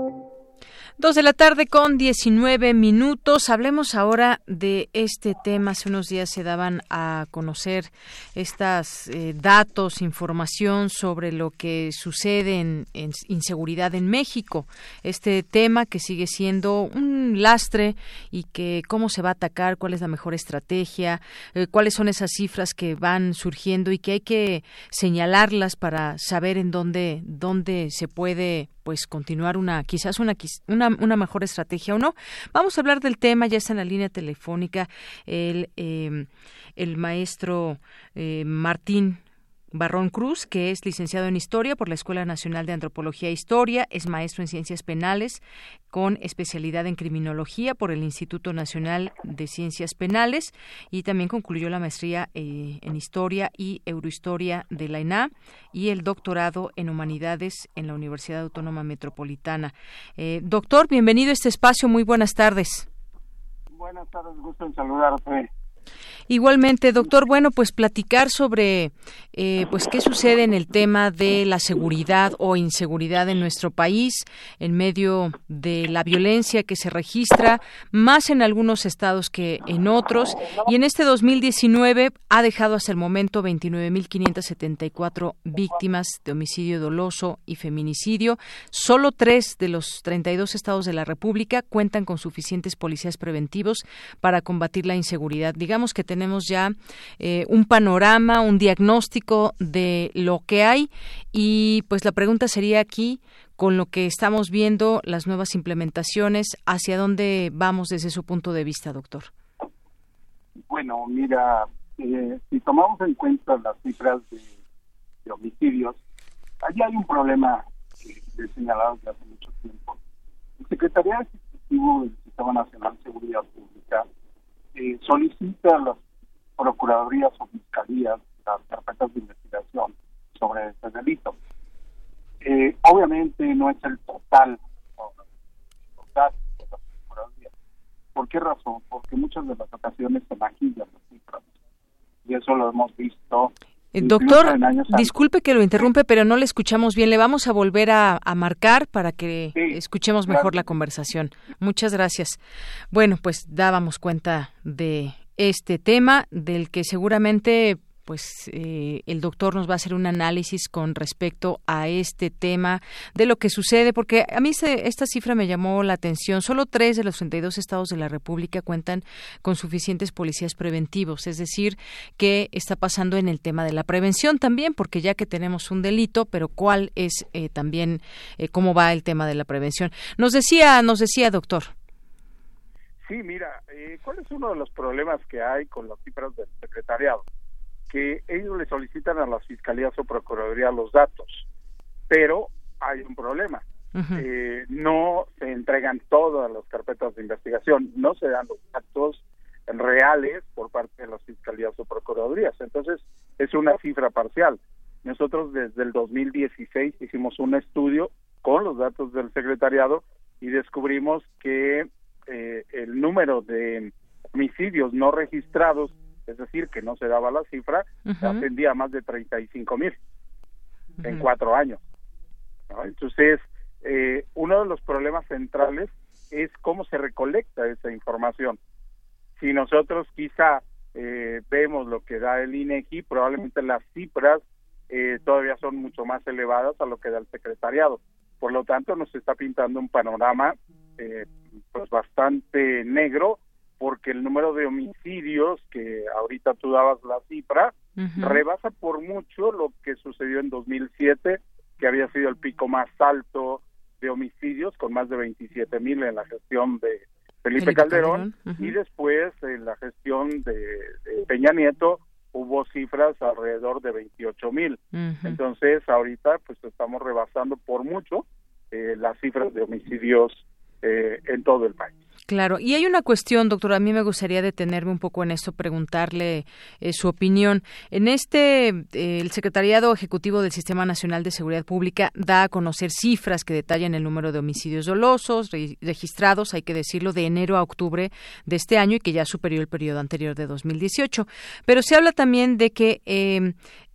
Dos de la tarde con 19 minutos. Hablemos ahora de este tema. Hace unos días se daban a conocer estos eh, datos, información sobre lo que sucede en, inseguridad en México. Este tema que sigue siendo un lastre y que cómo se va a atacar, cuál es la mejor estrategia, eh, cuáles son esas cifras que van surgiendo y que hay que señalarlas para saber en dónde, dónde se puede pues continuar una quizás una, una, una mejor estrategia o no. Vamos a hablar del tema, ya está en la línea telefónica el, eh, el maestro eh, Martín Barrón Cruz, que es licenciado en Historia por la Escuela Nacional de Antropología e Historia, es maestro en Ciencias Penales con especialidad en Criminología por el Instituto Nacional de Ciencias Penales y también concluyó la maestría eh, en Historia y Eurohistoria de la ENA y el doctorado en Humanidades en la Universidad Autónoma Metropolitana. Eh, doctor, bienvenido a este espacio, muy buenas tardes. Buenas tardes, gusto en saludarte. Igualmente, doctor, bueno, pues platicar sobre eh, pues qué sucede en el tema de la seguridad o inseguridad en nuestro país en medio de la violencia que se registra más en algunos estados que en otros y en este 2019 ha dejado hasta el momento 29.574 víctimas de homicidio doloso y feminicidio. Solo tres de los 32 estados de la República cuentan con suficientes policías preventivos para combatir la inseguridad. Digamos que tenemos tenemos ya eh, un panorama, un diagnóstico de lo que hay y pues la pregunta sería aquí con lo que estamos viendo, las nuevas implementaciones, ¿hacia dónde vamos desde su punto de vista, doctor? Bueno, mira, eh, si tomamos en cuenta las cifras de, homicidios, allí hay un problema que he señalado desde hace mucho tiempo. El Secretaría Ejecutivo del Sistema Nacional de Seguridad Pública eh, solicita a las procuradurías o fiscalías las carpetas de investigación sobre este delito. Eh, obviamente no es el total, total de las procuradurías. ¿Por qué razón? Porque muchas de las ocasiones se maquillan las cifras. Y eso lo hemos visto eh, Doctor, disculpe que lo interrumpe, pero no le escuchamos bien. Le vamos a volver a, marcar para que escuchemos mejor la conversación. Muchas gracias. Bueno, pues dábamos cuenta de este tema del que seguramente pues eh, el doctor nos va a hacer un análisis con respecto a este tema de lo que sucede, porque a mí esta cifra me llamó la atención. Solo tres de los 32 estados de la República cuentan con suficientes policías preventivos, es decir, que está pasando en el tema de la prevención también, porque ya que tenemos un delito, pero cuál es eh, también eh, cómo va el tema de la prevención. Nos decía, nos decía, doctor. Sí, mira, eh, ¿cuál es uno de los problemas que hay con las cifras del secretariado? Que ellos le solicitan a las fiscalías o procuraduría los datos, pero hay un problema. Eh, no se entregan todas las carpetas de investigación, no se dan los datos reales por parte de las fiscalías o procuradurías. Entonces, es una cifra parcial. Nosotros desde el 2016 hicimos un estudio con los datos del secretariado y descubrimos que eh, el número de homicidios no registrados, es decir, que no se daba la cifra, ascendía a más de 35 mil en cuatro años. Entonces, eh, uno de los problemas centrales es cómo se recolecta esa información. Si nosotros quizá eh, vemos lo que da el INEGI, probablemente las cifras todavía son mucho más elevadas a lo que da el secretariado. Por lo tanto, nos está pintando un panorama eh, pues bastante negro porque el número de homicidios que ahorita tú dabas la cifra rebasa por mucho lo que sucedió en 2007 que había sido el pico más alto de homicidios con más de 27 mil en la gestión de Felipe, Calderón, y después en la gestión de, Peña Nieto hubo cifras alrededor de 28 mil. Entonces ahorita pues estamos rebasando por mucho eh, las cifras de homicidios eh, en todo el país. Claro, y hay una cuestión, doctor, a mí me gustaría detenerme un poco en esto, preguntarle eh, su opinión. En este, eh, el Secretariado Ejecutivo del Sistema Nacional de Seguridad Pública da a conocer cifras que detallan el número de homicidios dolosos registrados, hay que decirlo, de enero a octubre de este año y que ya superó el periodo anterior de 2018. Pero se habla también de que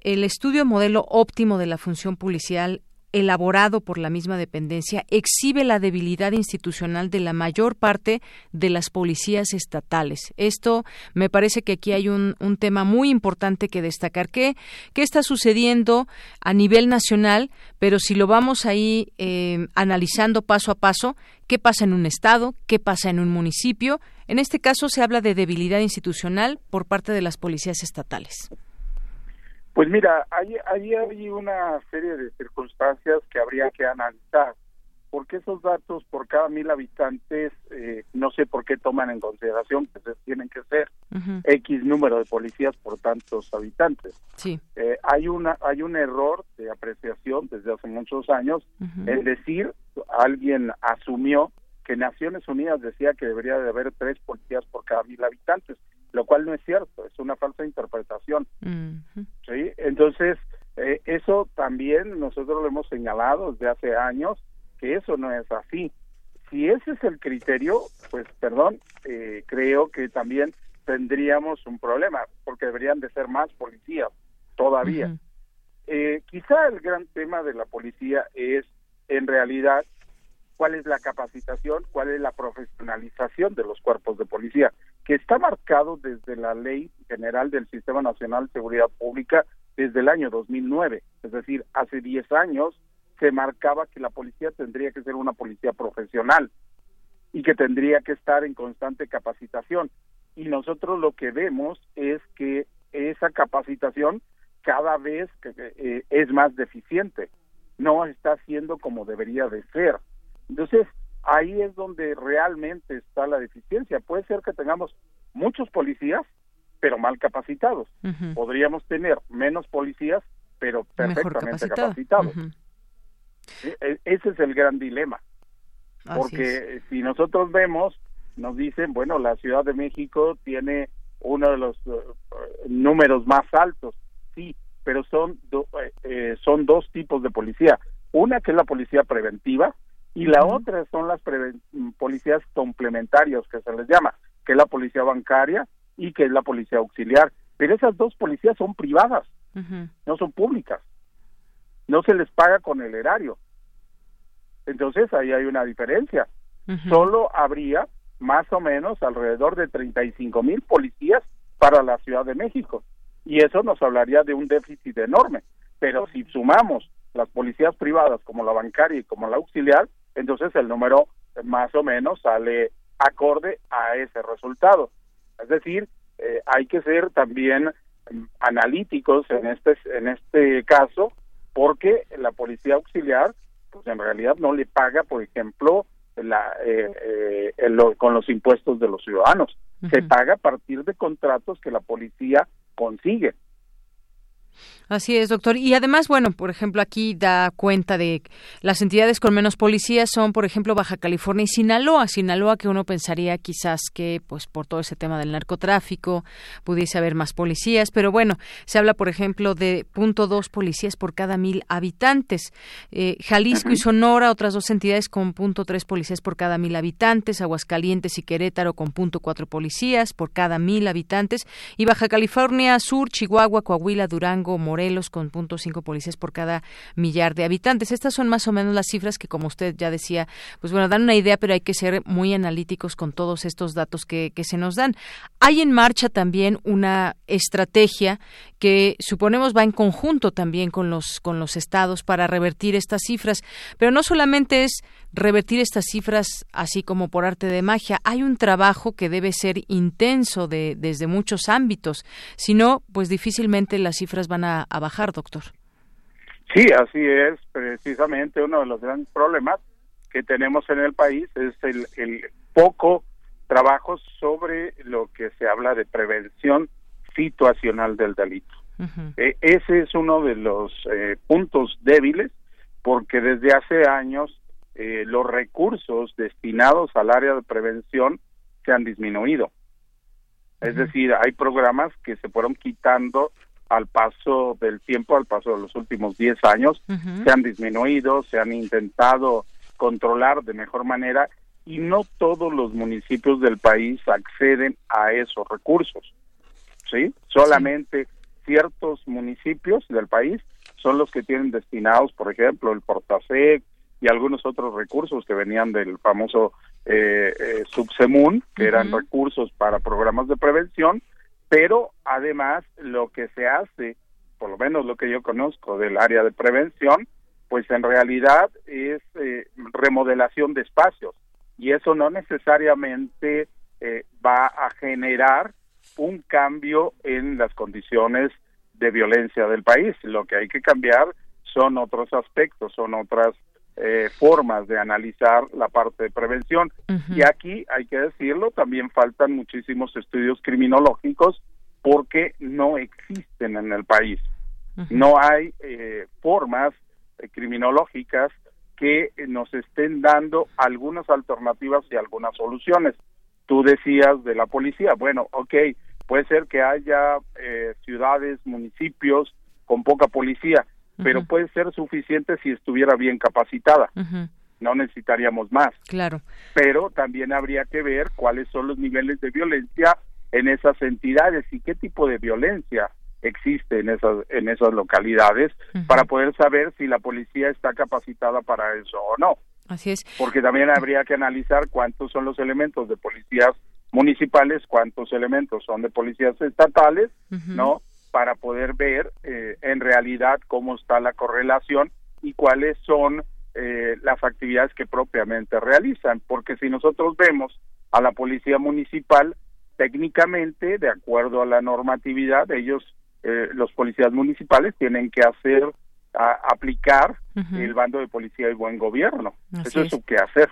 el estudio modelo óptimo de la función policial elaborado por la misma dependencia exhibe la debilidad institucional de la mayor parte de las policías estatales. Esto me parece que aquí hay un, tema muy importante que destacar. ¿Qué, ¿Qué está sucediendo a nivel nacional? Pero si lo vamos ahí eh, analizando paso a paso, ¿qué pasa en un estado? ¿Qué pasa en un municipio? En este caso se habla de debilidad institucional por parte de las policías estatales. Pues mira, hay, hay, una serie de circunstancias que habría que analizar, porque esos datos por cada mil habitantes, eh, no sé por qué toman en consideración que se tienen que ser X número de policías por tantos habitantes. Sí. Eh, hay, una, hay un error de apreciación desde hace muchos años, es decir, alguien asumió que Naciones Unidas decía que debería de haber tres policías por cada mil habitantes lo cual no es cierto, es una falsa interpretación. ¿sí? Entonces, eh, eso también nosotros lo hemos señalado desde hace años, que eso no es así. Si ese es el criterio, pues perdón, eh, creo que también tendríamos un problema, porque deberían de ser más policías todavía. eh, quizá el gran tema de la policía es, en realidad, cuál es la capacitación, cuál es la profesionalización de los cuerpos de policía que está marcado desde la Ley General del Sistema Nacional de Seguridad Pública desde el año 2009, es decir, hace 10 años se marcaba que la policía tendría que ser una policía profesional y que tendría que estar en constante capacitación. Y nosotros lo que vemos es que esa capacitación cada vez eh, es más deficiente, no está siendo como debería de ser. Entonces, ahí es donde realmente está la deficiencia. Puede ser que tengamos muchos policías, pero mal capacitados. Podríamos tener menos policías, pero perfectamente capacitados. E, ese es el gran dilema. Porque si nosotros vemos, nos dicen, bueno, la Ciudad de México tiene uno de los uh, números más altos, sí, pero son, eh, eh, son dos tipos de policía. Una que es la policía preventiva, y la otra son las policías complementarias que se les llama, que es la policía bancaria y que es la policía auxiliar. Pero esas dos policías son privadas, no son públicas. No se les paga con el erario. Entonces ahí hay una diferencia. Solo habría más o menos alrededor de 35 mil policías para la Ciudad de México. y eso nos hablaría de un déficit enorme. Pero si sumamos las policías privadas como la bancaria y como la auxiliar, entonces el número más o menos sale acorde a ese resultado. Es decir, eh, hay que ser también mm, analíticos en este en este caso porque la policía auxiliar pues en realidad no le paga por ejemplo la eh, eh, con los impuestos de los ciudadanos. Se paga a partir de contratos que la policía consigue Así es, doctor. Y además, bueno, por ejemplo, aquí da cuenta de las entidades con menos policías son, por ejemplo, Baja California y Sinaloa. Sinaloa que uno pensaría quizás que, pues, por todo ese tema del narcotráfico pudiese haber más policías, pero bueno, se habla, por ejemplo, de punto dos policías por cada mil habitantes. Eh, Jalisco y Sonora, otras dos entidades con punto tres policías por cada mil habitantes. Aguascalientes y Querétaro con punto cuatro policías por cada mil habitantes. Y Baja California Sur, Chihuahua, Coahuila, Durango, Morelos con punto cinco policías por cada millar de habitantes. Estas son más o menos las cifras que, como usted ya decía, pues bueno, dan una idea, pero hay que ser muy analíticos con todos estos datos que, se nos dan. Hay en marcha también una estrategia que suponemos va en conjunto también con los con los estados para revertir estas cifras, pero no solamente es revertir estas cifras así como por arte de magia, hay un trabajo que debe ser intenso de, desde muchos ámbitos, si no, pues difícilmente las cifras van a, bajar, doctor. Sí, así es, precisamente uno de los grandes problemas que tenemos en el país es el, el poco trabajo sobre lo que se habla de prevención situacional del delito. E, ese es uno de los eh, puntos débiles porque desde hace años eh, los recursos destinados al área de prevención se han disminuido. Es decir, hay programas que se fueron quitando al paso del tiempo, al paso de los últimos 10 años, se han disminuido, se han intentado controlar de mejor manera y no todos los municipios del país acceden a esos recursos. ¿Sí? Solamente ciertos municipios del país son los que tienen destinados, por ejemplo, el Portasec y algunos otros recursos que venían del famoso eh, eh Subsemun, que eran recursos para programas de prevención, pero además lo que se hace, por lo menos lo que yo conozco del área de prevención, pues en realidad es eh, remodelación de espacios y eso no necesariamente eh, va a generar un cambio en las condiciones de violencia del país. Lo que hay que cambiar son otros aspectos, son otras eh, formas de analizar la parte de prevención. Y aquí, hay que decirlo, también faltan muchísimos estudios criminológicos porque no existen en el país. No hay eh, formas eh, criminológicas que nos estén dando algunas alternativas y algunas soluciones. Tú decías de la policía, bueno, ok, puede ser que haya eh, ciudades, municipios con poca policía, pero puede ser suficiente si estuviera bien capacitada. No necesitaríamos más. Claro. Pero también habría que ver cuáles son los niveles de violencia en esas entidades y qué tipo de violencia existe en esas en esas localidades para poder saber si la policía está capacitada para eso o no. Así es. Porque también habría que analizar cuántos son los elementos de policías municipales, cuántos elementos son de policías estatales, ¿no? Para poder ver eh, en realidad cómo está la correlación y cuáles son eh, las actividades que propiamente realizan. Porque si nosotros vemos a la policía municipal, técnicamente, de acuerdo a la normatividad, ellos, eh, los policías municipales, tienen que hacer, aplicar el bando de policía y buen gobierno. Eso es, su quehacer.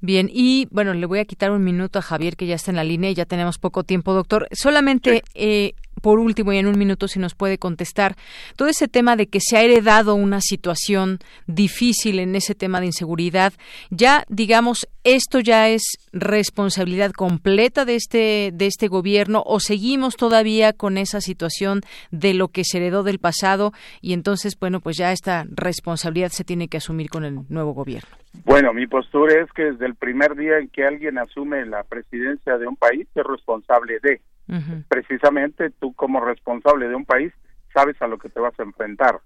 Bien, y bueno, le voy a quitar un minuto a Javier, que ya está en la línea y ya tenemos poco tiempo, doctor. Solamente eh, por último y en un minuto si nos puede contestar todo ese tema de que se ha heredado una situación difícil en ese tema de inseguridad. Ya digamos esto ya es responsabilidad completa de este de este gobierno o seguimos todavía con esa situación de lo que se heredó del pasado y entonces bueno pues ya esta responsabilidad se tiene que asumir con el nuevo gobierno. Bueno mi postura es que desde el primer día en que alguien asume la presidencia de un país es responsable de Precisamente tú como responsable de un país sabes a lo que te vas a enfrentar,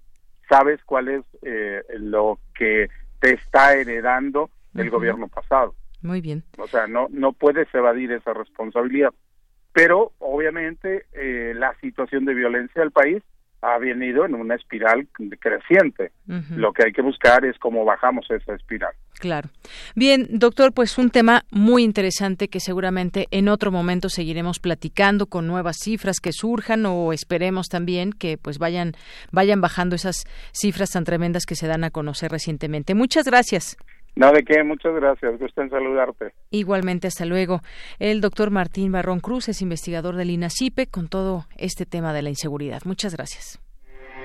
sabes cuál es eh, lo que te está heredando el gobierno pasado. Muy bien. O sea, no no puedes evadir esa responsabilidad. pero obviamente eh, la situación de violencia del país ha venido en una espiral creciente. Lo que hay que buscar es cómo bajamos esa espiral. Claro. Bien, doctor, pues un tema muy interesante que seguramente en otro momento seguiremos platicando con nuevas cifras que surjan o esperemos también que pues vayan vayan bajando esas cifras tan tremendas que se dan a conocer recientemente. Muchas gracias. No, de qué, muchas gracias. Gusto en saludarte. Igualmente, hasta luego. El doctor Martín Barrón Cruz es investigador del INACIPE con todo este tema de la inseguridad. Muchas gracias.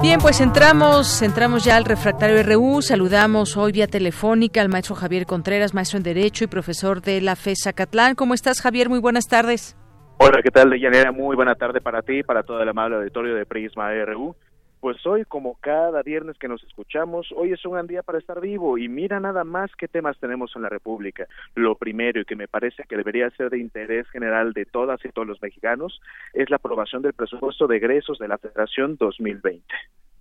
Bien, pues entramos, entramos ya al refractario RU. Saludamos hoy vía telefónica al maestro Javier Contreras, maestro en Derecho y profesor de la FES Catlán. ¿Cómo estás, Javier? Muy buenas tardes. Hola, ¿qué tal, Deyanira? Muy buena tarde para ti y para todo el amable auditorio de Prisma RU. Pues hoy, como cada viernes que nos escuchamos, hoy es un gran día para estar vivo y mira nada más qué temas tenemos en la República. Lo primero y que me parece que debería ser de interés general de todas y todos los mexicanos es la aprobación del presupuesto de egresos de la Federación 2020.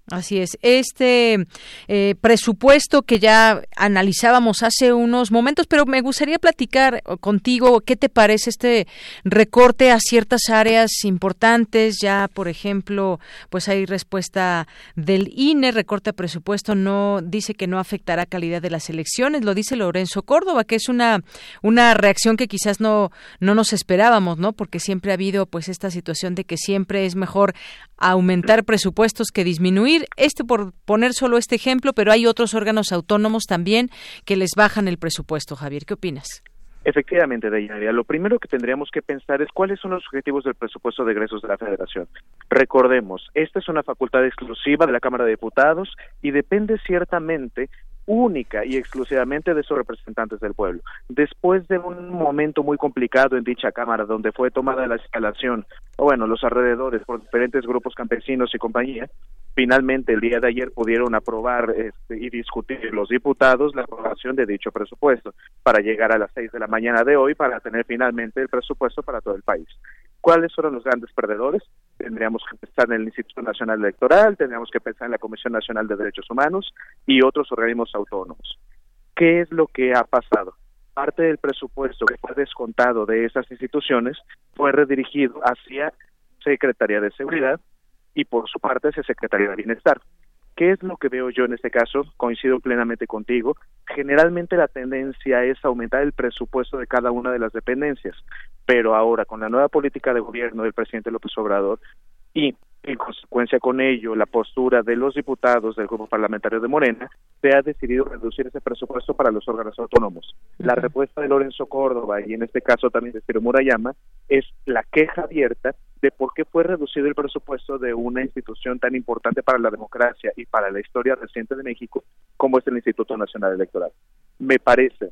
Así es. Este eh, presupuesto que ya analizábamos hace unos momentos, pero me gustaría platicar contigo qué te parece este recorte a ciertas áreas importantes. Ya, por ejemplo, pues hay respuesta del INE, recorte a presupuesto no dice que no afectará calidad de las elecciones, lo dice Lorenzo Córdoba, que es una una reacción que quizás no no nos esperábamos, ¿no? Porque siempre ha habido pues esta situación de que siempre es mejor aumentar presupuestos que disminuir. Este por poner solo este ejemplo, pero hay otros órganos autónomos también que les bajan el presupuesto. Javier, ¿qué opinas? Efectivamente, Deyanira. Lo primero que tendríamos que pensar es cuáles son los objetivos del presupuesto de egresos de la Federación. Recordemos, esta es una facultad exclusiva de la Cámara de Diputados y depende ciertamente única y exclusivamente de sus representantes del pueblo. Después de un momento muy complicado en dicha Cámara, donde fue tomada la escalación, o bueno, los alrededores por diferentes grupos campesinos y compañía, finalmente el día de ayer pudieron aprobar este, y discutir los diputados la aprobación de dicho presupuesto para llegar a las seis de la mañana de hoy para tener finalmente el presupuesto para todo el país. ¿Cuáles fueron los grandes perdedores? Tendríamos que pensar en el Instituto Nacional Electoral, tendríamos que pensar en la Comisión Nacional de Derechos Humanos y otros organismos autónomos. ¿Qué es lo que ha pasado? Parte del presupuesto que fue descontado de esas instituciones fue redirigido hacia Secretaría de Seguridad y por su parte hacia Secretaría de Bienestar. ¿Qué es lo que veo yo en este caso? Coincido plenamente contigo. Generalmente la tendencia es aumentar el presupuesto de cada una de las dependencias, pero ahora con la nueva política de gobierno del presidente López Obrador y en consecuencia con ello la postura de los diputados del grupo parlamentario de Morena, se ha decidido reducir ese presupuesto para los órganos autónomos. La respuesta de Lorenzo Córdoba y en este caso también de Ciro Murayama es la queja abierta de por qué fue reducido el presupuesto de una institución tan importante para la democracia y para la historia reciente de México como es el Instituto Nacional Electoral. Me parece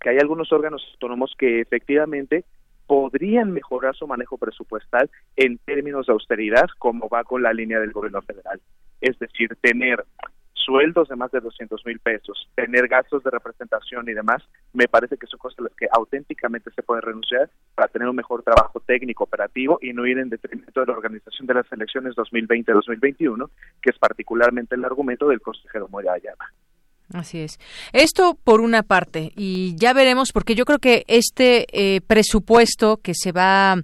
que hay algunos órganos autónomos que efectivamente podrían mejorar su manejo presupuestal en términos de austeridad, como va con la línea del gobierno federal. Es decir, tener sueldos de más de 200 mil pesos, tener gastos de representación y demás, me parece que son cosas a las que auténticamente se puede renunciar para tener un mejor trabajo técnico operativo y no ir en detrimento de la organización de las elecciones 2020-2021, que es particularmente el argumento del consejero Moya Ayala. Así es. Esto por una parte, y ya veremos, porque yo creo que este eh, presupuesto que se va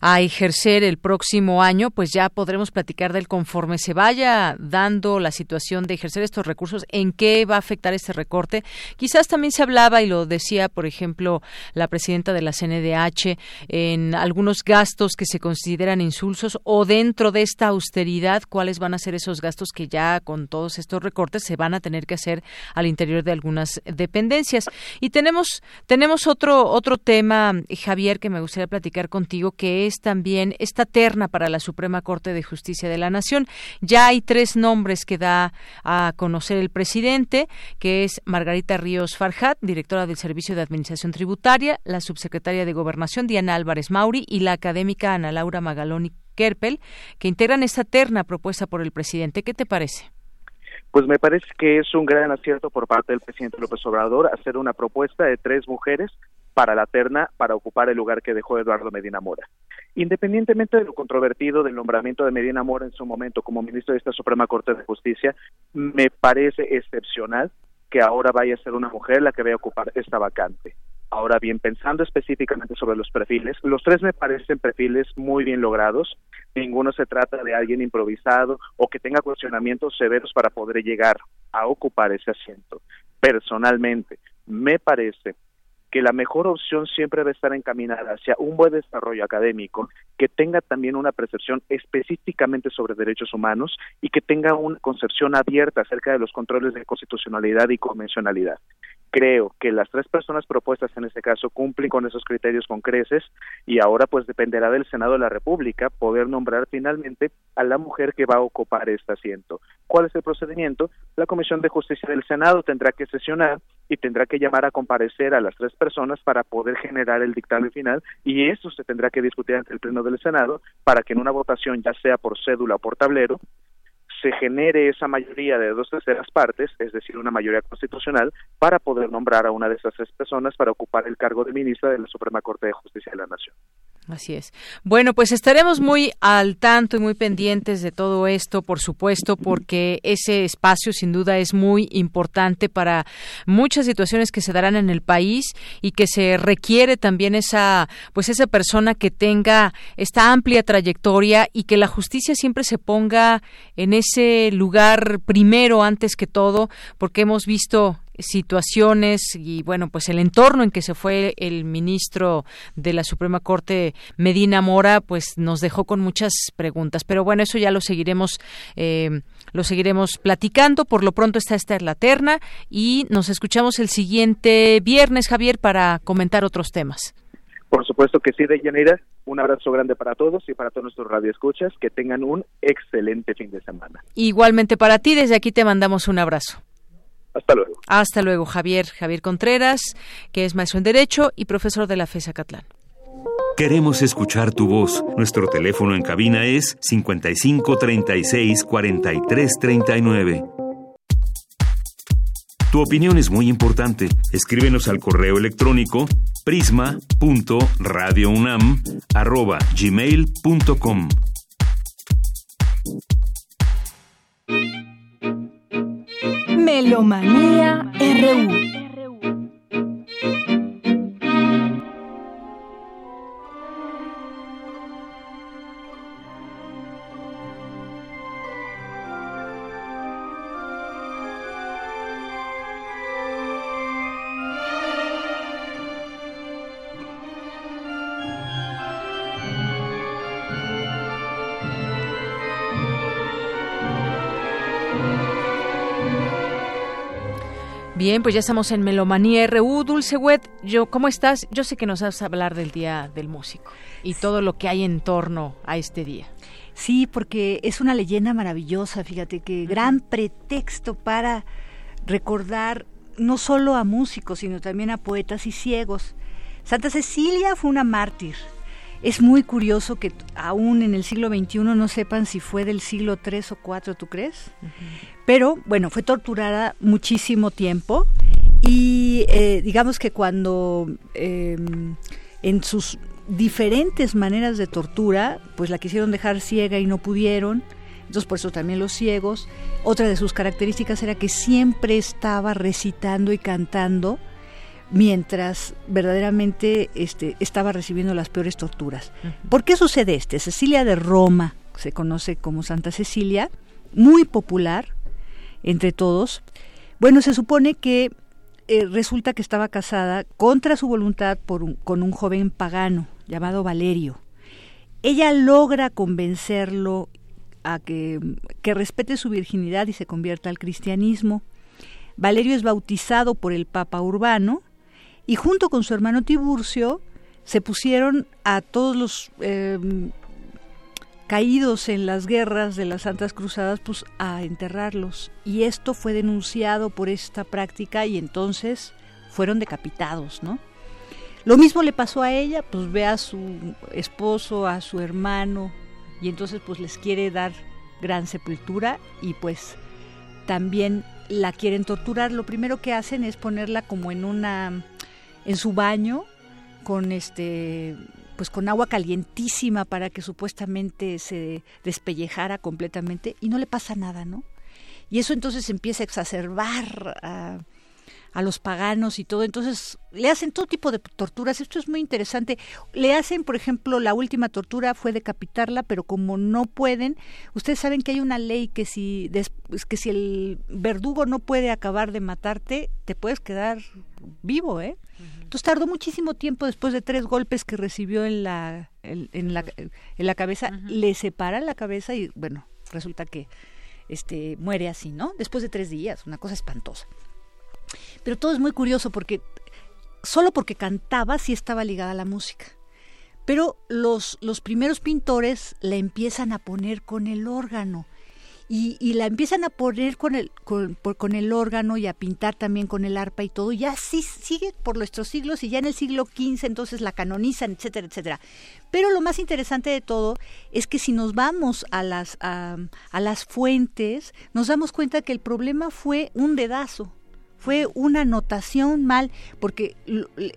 a ejercer el próximo año, pues ya podremos platicar del conforme se vaya dando la situación de ejercer estos recursos, en qué va a afectar este recorte. Quizás también se hablaba, y lo decía, por ejemplo, la presidenta de la CNDH, en algunos gastos que se consideran insulsos o dentro de esta austeridad, cuáles van a ser esos gastos que ya con todos estos recortes se van a tener que hacer al interior de algunas dependencias. Y tenemos, tenemos otro, otro tema, Javier, que me gustaría platicar contigo, que es también esta terna para la Suprema Corte de Justicia de la Nación. Ya hay tres nombres que da a conocer el presidente, que es Margarita Ríos Farjat, directora del Servicio de Administración Tributaria, la subsecretaria de Gobernación, Diana Álvarez Mauri, y la académica Ana Laura Magaloni Kerpel, que integran esta terna propuesta por el presidente. ¿Qué te parece? Pues me parece que es un gran acierto por parte del presidente López Obrador hacer una propuesta de tres mujeres para la terna para ocupar el lugar que dejó Eduardo Medina Mora. Independientemente de lo controvertido del nombramiento de Medina Mora en su momento como ministro de esta Suprema Corte de Justicia, me parece excepcional que ahora vaya a ser una mujer la que vaya a ocupar esta vacante. Ahora bien, pensando específicamente sobre los perfiles, los tres me parecen perfiles muy bien logrados. Ninguno se trata de alguien improvisado o que tenga cuestionamientos severos para poder llegar a ocupar ese asiento. Personalmente, me parece que la mejor opción siempre debe estar encaminada hacia un buen desarrollo académico, que tenga también una percepción específicamente sobre derechos humanos y que tenga una concepción abierta acerca de los controles de constitucionalidad y convencionalidad. Creo que las tres personas propuestas en este caso cumplen con esos criterios con creces y ahora pues dependerá del Senado de la República poder nombrar finalmente a la mujer que va a ocupar este asiento. ¿Cuál es el procedimiento? La Comisión de Justicia del Senado tendrá que sesionar y tendrá que llamar a comparecer a las tres personas para poder generar el dictamen final y eso se tendrá que discutir ante el Pleno del Senado para que en una votación, ya sea por cédula o por tablero, se genere esa mayoría de dos terceras partes, es decir, una mayoría constitucional, para poder nombrar a una de esas tres personas para ocupar el cargo de ministra de la Suprema Corte de Justicia de la Nación. Así es. Bueno, pues estaremos muy al tanto y muy pendientes de todo esto, por supuesto, porque ese espacio sin duda es muy importante para muchas situaciones que se darán en el país y que se requiere también esa, pues esa persona que tenga esta amplia trayectoria y que la justicia siempre se ponga en ese lugar primero antes que todo, porque hemos visto situaciones y bueno pues el entorno en que se fue el ministro de la Suprema Corte Medina Mora pues nos dejó con muchas preguntas pero bueno eso ya lo seguiremos eh, lo seguiremos platicando por lo pronto está esta la terna y nos escuchamos el siguiente viernes Javier para comentar otros temas por supuesto que sí, Deyanira. Un abrazo grande para todos y para todos nuestros radioescuchas. Que tengan un excelente fin de semana. Igualmente para ti, desde aquí te mandamos un abrazo. Hasta luego. Hasta luego, Javier. Javier Contreras, que es maestro en Derecho y profesor de la FESA Catlán. Queremos escuchar tu voz. Nuestro teléfono en cabina es 55 36 43 39. Tu opinión es muy importante. Escríbenos al correo electrónico prisma.radiounam@gmail.com. Melomanía RU Bien, pues ya estamos en Melomanía RU. Dulce Wet, yo, ¿cómo estás? Yo sé que nos vas a hablar del Día del Músico y todo lo que hay en torno a este día. Sí, porque es una leyenda maravillosa, fíjate que gran pretexto para recordar no solo a músicos, sino también a poetas y ciegos. Santa Cecilia fue una mártir. Es muy curioso que aún en el siglo XXI no sepan si fue del siglo III o IV, ¿tú crees? Pero bueno, fue torturada muchísimo tiempo y eh, digamos que cuando em, en sus diferentes maneras de tortura, pues la quisieron dejar ciega y no pudieron, entonces por eso también los ciegos. Otra de sus características era que siempre estaba recitando y cantando mientras verdaderamente este, estaba recibiendo las peores torturas. ¿Por qué sucede este? Cecilia de Roma, se conoce como Santa Cecilia, muy popular, entre todos. Bueno, se supone que eh, resulta que estaba casada contra su voluntad por con un joven pagano llamado Valerio. Ella logra convencerlo a que, que respete su virginidad y se convierta al cristianismo. Valerio es bautizado por el Papa Urbano y junto con su hermano Tiburcio se pusieron a todos los eh, caídos en las guerras de las Santas Cruzadas, pues a enterrarlos. Y esto fue denunciado por esta práctica y entonces fueron decapitados, ¿no? Lo mismo le pasó a ella, pues ve a su esposo, a su hermano, y entonces pues les quiere dar gran sepultura y pues también la quieren torturar. Lo primero que hacen es ponerla como en una en su baño con este pues con agua calientísima para que supuestamente se despellejara completamente y no le pasa nada, ¿no? Y eso entonces empieza a exacerbar a, a los paganos y todo. Entonces le hacen todo tipo de torturas. Esto es muy interesante. Le hacen, por ejemplo, la última tortura fue decapitarla, pero como no pueden, ustedes saben que hay una ley que si, que si el verdugo no puede acabar de matarte, te puedes quedar vivo, ¿eh? Entonces tardó muchísimo tiempo después de tres golpes que recibió en la, en, la, en la cabeza, le separan la cabeza y bueno, resulta que este muere así, ¿no? Después de tres días, una cosa espantosa. Pero todo es muy curioso porque solo porque cantaba sí estaba ligada a la música. Pero los, los primeros pintores la empiezan a poner con el órgano. Y, y, la empiezan a poner con el, con, con, el órgano y a pintar también con el arpa y todo, y así sigue por nuestros siglos y ya en el siglo XV entonces la canonizan, etcétera, etcétera. Pero lo más interesante de todo es que si nos vamos a las, a las fuentes, nos damos cuenta que el problema fue un dedazo, fue una notación mal, porque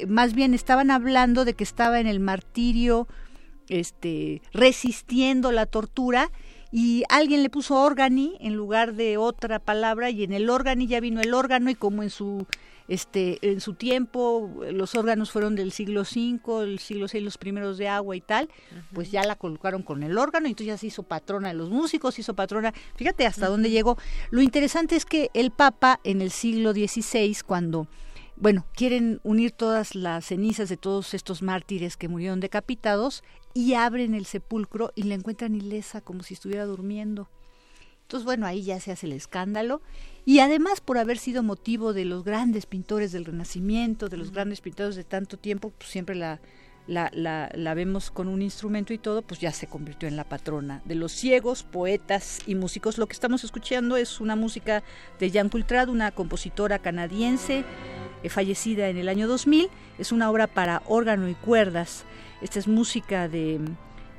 más bien estaban hablando de que estaba en el martirio, este, resistiendo la tortura, y alguien le puso organi en lugar de otra palabra, y en el organi ya vino el órgano, y como en su este, en su tiempo, los órganos fueron del siglo V, el siglo VI, los primeros de agua y tal, pues ya la colocaron con el órgano, entonces ya se hizo patrona de los músicos, se hizo patrona, fíjate hasta dónde llegó. Lo interesante es que el Papa en el siglo XVI, cuando bueno, quieren unir todas las cenizas de todos estos mártires que murieron decapitados y abren el sepulcro y la encuentran ilesa como si estuviera durmiendo. Entonces, bueno, ahí ya se hace el escándalo y además por haber sido motivo de los grandes pintores del Renacimiento, de los grandes pintores de tanto tiempo, pues siempre la, la, la, vemos con un instrumento y todo, pues ya se convirtió en la patrona de los ciegos, poetas y músicos. Lo que estamos escuchando es una música de Jean Coultrad, una compositora canadiense eh, fallecida en el año 2000. Es una obra para órgano y cuerdas. Esta es música de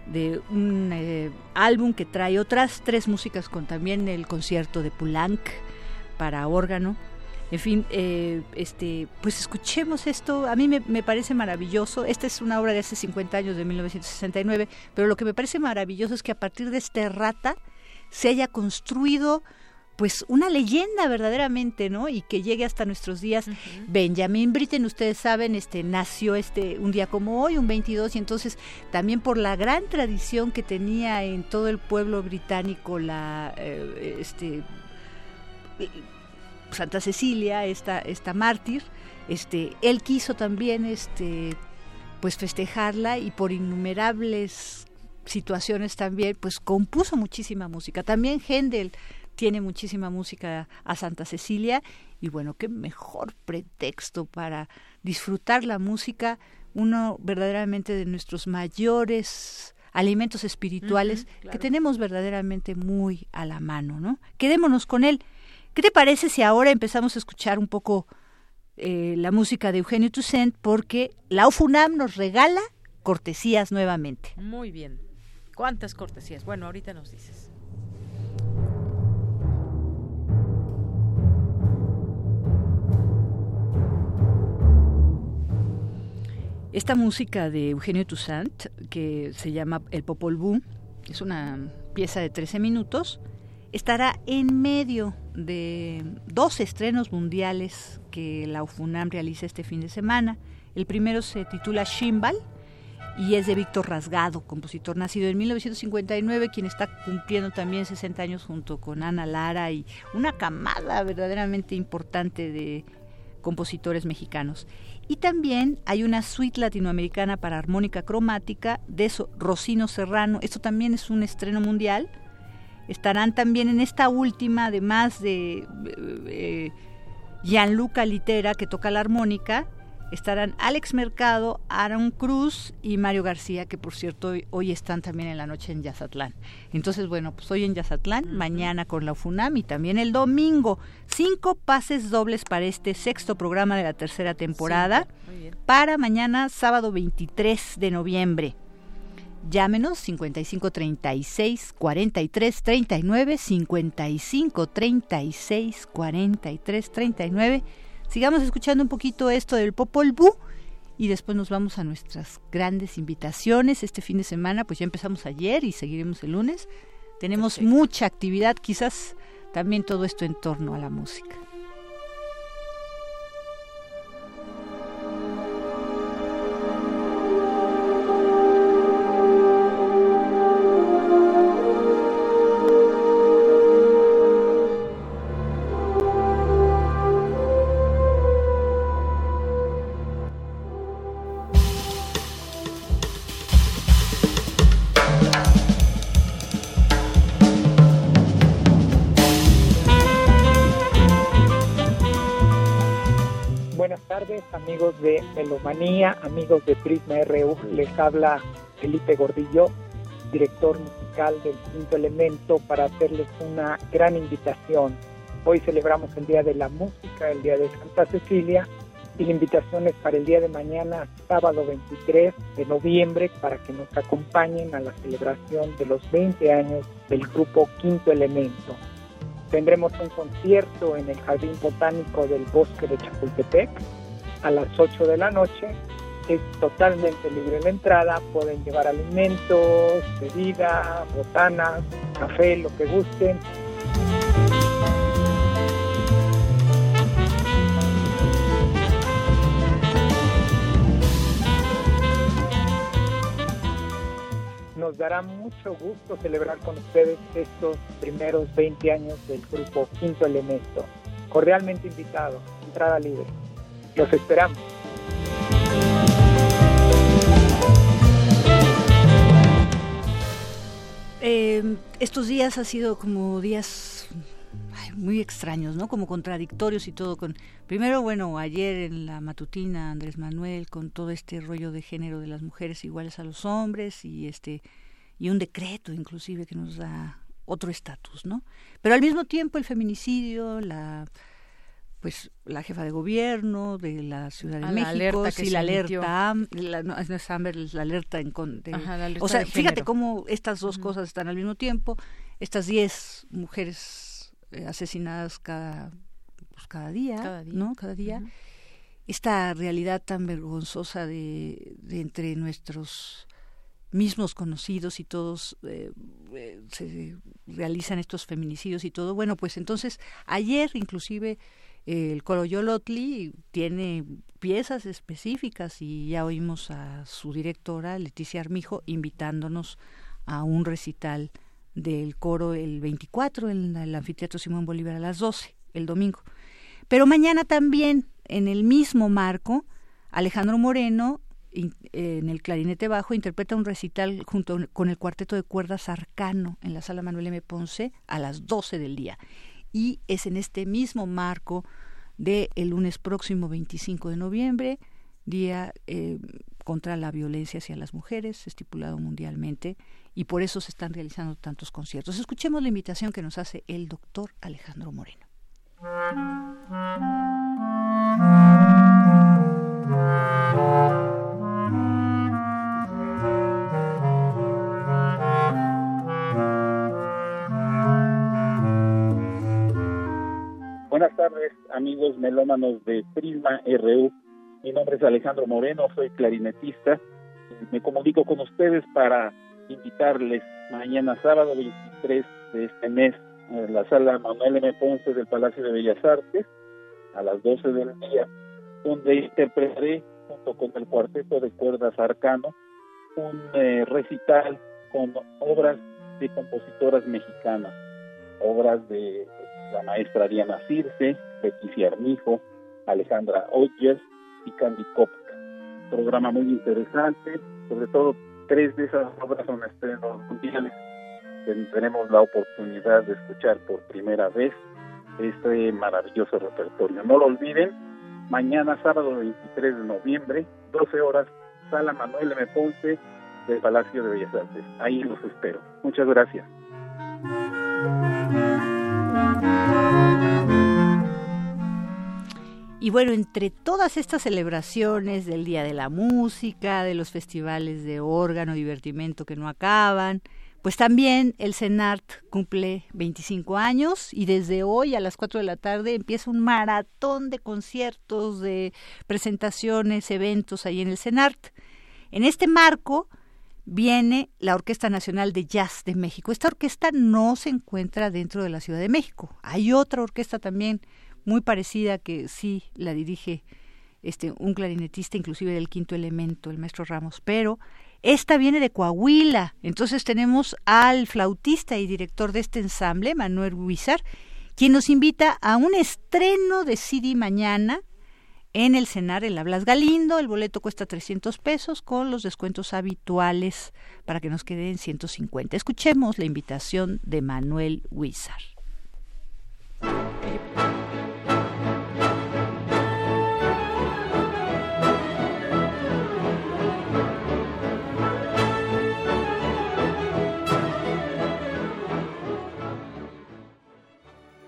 de un eh, álbum que trae otras tres músicas con también el concierto de Poulenc para órgano. En fin, eh, este, pues escuchemos esto. A mí me, me, parece maravilloso. Esta es una obra de hace 50 años, de 1969, pero lo que me parece maravilloso es que a partir de este rata se haya construido pues una leyenda verdaderamente, ¿no? Y que llegue hasta nuestros días. Benjamin Britten, ustedes saben, este nació este un día como hoy, un 22 y entonces también por la gran tradición que tenía en todo el pueblo británico la eh, este Santa Cecilia, esta esta mártir, este él quiso también este pues festejarla y por innumerables situaciones también pues compuso muchísima música. También Händel tiene muchísima música a Santa Cecilia y bueno, qué mejor pretexto para disfrutar la música, uno verdaderamente de nuestros mayores alimentos espirituales que tenemos verdaderamente muy a la mano, ¿no? Quedémonos con él. ¿Qué te parece si ahora empezamos a escuchar un poco eh, la música de Eugenio Toussaint porque la UFUNAM nos regala cortesías nuevamente? Muy bien. ¿Cuántas cortesías? Bueno, ahorita nos dices. Esta música de Eugenio Toussaint, que se llama El Popol Vuh, es una pieza de 13 minutos, estará en medio de dos estrenos mundiales que la UFUNAM realiza este fin de semana. El primero se titula Shimbal y es de Víctor Rasgado, compositor nacido en 1959, quien está cumpliendo también 60 años junto con Ana Lara y una camada verdaderamente importante de compositores mexicanos. Y también hay una suite latinoamericana para armónica cromática de Rocino Serrano. Esto también es un estreno mundial. Estarán también en esta última, además de eh, eh, Gianluca Litera, que toca la armónica, estarán Alex Mercado, Aaron Cruz y Mario García, que por cierto hoy, están también en la noche en Yazatlán. Entonces, bueno, pues hoy en Yazatlán, mañana con la UFUNAM y también el domingo. Cinco pases dobles para este sexto programa de la tercera temporada para mañana, sábado 23 de noviembre. Llámenos 55 36 43 39 55 36 43 39. Sigamos escuchando un poquito esto del Popol Vuh y después nos vamos a nuestras grandes invitaciones. Este fin de semana, pues ya empezamos ayer y seguiremos el lunes. Tenemos mucha actividad, quizás también todo esto en torno a la música. Melomanía, amigos de Prisma RU, les habla Felipe Gordillo, director musical del Quinto Elemento, para hacerles una gran invitación. Hoy celebramos el Día de la Música, el Día de Santa Cecilia, y la invitación es para el día de mañana, sábado 23 de noviembre, para que nos acompañen a la celebración de los 20 años del grupo Quinto Elemento. Tendremos un concierto en el Jardín Botánico del Bosque de Chapultepec a las 8 de la noche. Es totalmente libre la entrada, pueden llevar alimentos, bebidas, botanas, café, lo que gusten. Nos dará mucho gusto celebrar con ustedes estos primeros 20 años del grupo Quinto Elemento. Cordialmente invitado, entrada libre. Los esperamos. Em, estos días ha sido como días muy extraños, ¿no? Como contradictorios y todo. Con primero, bueno, ayer en la matutina Andrés Manuel con todo este rollo de género de las mujeres iguales a los hombres y este y un decreto inclusive que nos da otro estatus, ¿no? Pero al mismo tiempo el feminicidio, la pues la jefa de gobierno de la Ciudad de México, sí, la alerta, la, no, es Amber, la alerta en o sea, fíjate cómo estas dos cosas están al mismo tiempo, estas 10 mujeres eh, asesinadas cada pues, cada día, ¿no? Cada día. Esta realidad tan vergonzosa de, de entre nuestros mismos conocidos y todos eh, eh, se realizan estos feminicidios y todo. Bueno, pues entonces ayer inclusive el Coroyolotli tiene piezas específicas y ya oímos a su directora, Leticia Armijo, invitándonos a un recital del coro el 24 en el anfiteatro Simón Bolívar a las 12, el domingo. Pero mañana también, en el mismo marco, Alejandro Moreno, en el clarinete bajo, interpreta un recital junto con el cuarteto de cuerdas Arcano en la sala Manuel M. Ponce a las 12 del día y es en este mismo marco de el lunes próximo 25 de noviembre, Día eh, contra la Violencia hacia las Mujeres, estipulado mundialmente, y por eso se están realizando tantos conciertos. Escuchemos la invitación que nos hace el doctor Alejandro Moreno. Buenas tardes, amigos melómanos de Prisma RU. Mi nombre es Alejandro Moreno, soy clarinetista. Me comunico con ustedes para invitarles mañana sábado 23 de este mes en la sala Manuel M. Ponce del Palacio de Bellas Artes a las 12 del día, donde interpretaré junto con el cuarteto de cuerdas Arcano un eh, recital con obras de compositoras mexicanas, obras de la maestra Diana Circe, Leticia Armijo, Alejandra Oyers y Candy Kopka. Programa muy interesante, sobre todo tres de esas obras son estrenos mundiales. Tenemos la oportunidad de escuchar por primera vez este maravilloso repertorio. No lo olviden, mañana sábado 23 de noviembre, 12 horas, Sala Manuel M. Ponce del Palacio de Bellas Artes. Ahí los espero. Muchas gracias. Y bueno, entre todas estas celebraciones del Día de la Música, de los festivales de órgano, divertimento que no acaban, pues también el CENART cumple 25 años y desde hoy a las 4 de la tarde empieza un maratón de conciertos, de presentaciones, eventos ahí en el CENART. En este marco viene la Orquesta Nacional de Jazz de México. Esta orquesta no se encuentra dentro de la Ciudad de México. Hay otra orquesta también muy parecida que sí la dirige este un clarinetista inclusive del quinto elemento, el maestro Ramos, pero esta viene de Coahuila. Entonces tenemos al flautista y director de este ensamble, Manuel Huizar, quien nos invita a un estreno de CD mañana en el Cenar en la Blas Galindo. El boleto cuesta 300 pesos con los descuentos habituales para que nos queden 150. Escuchemos la invitación de Manuel Huizar.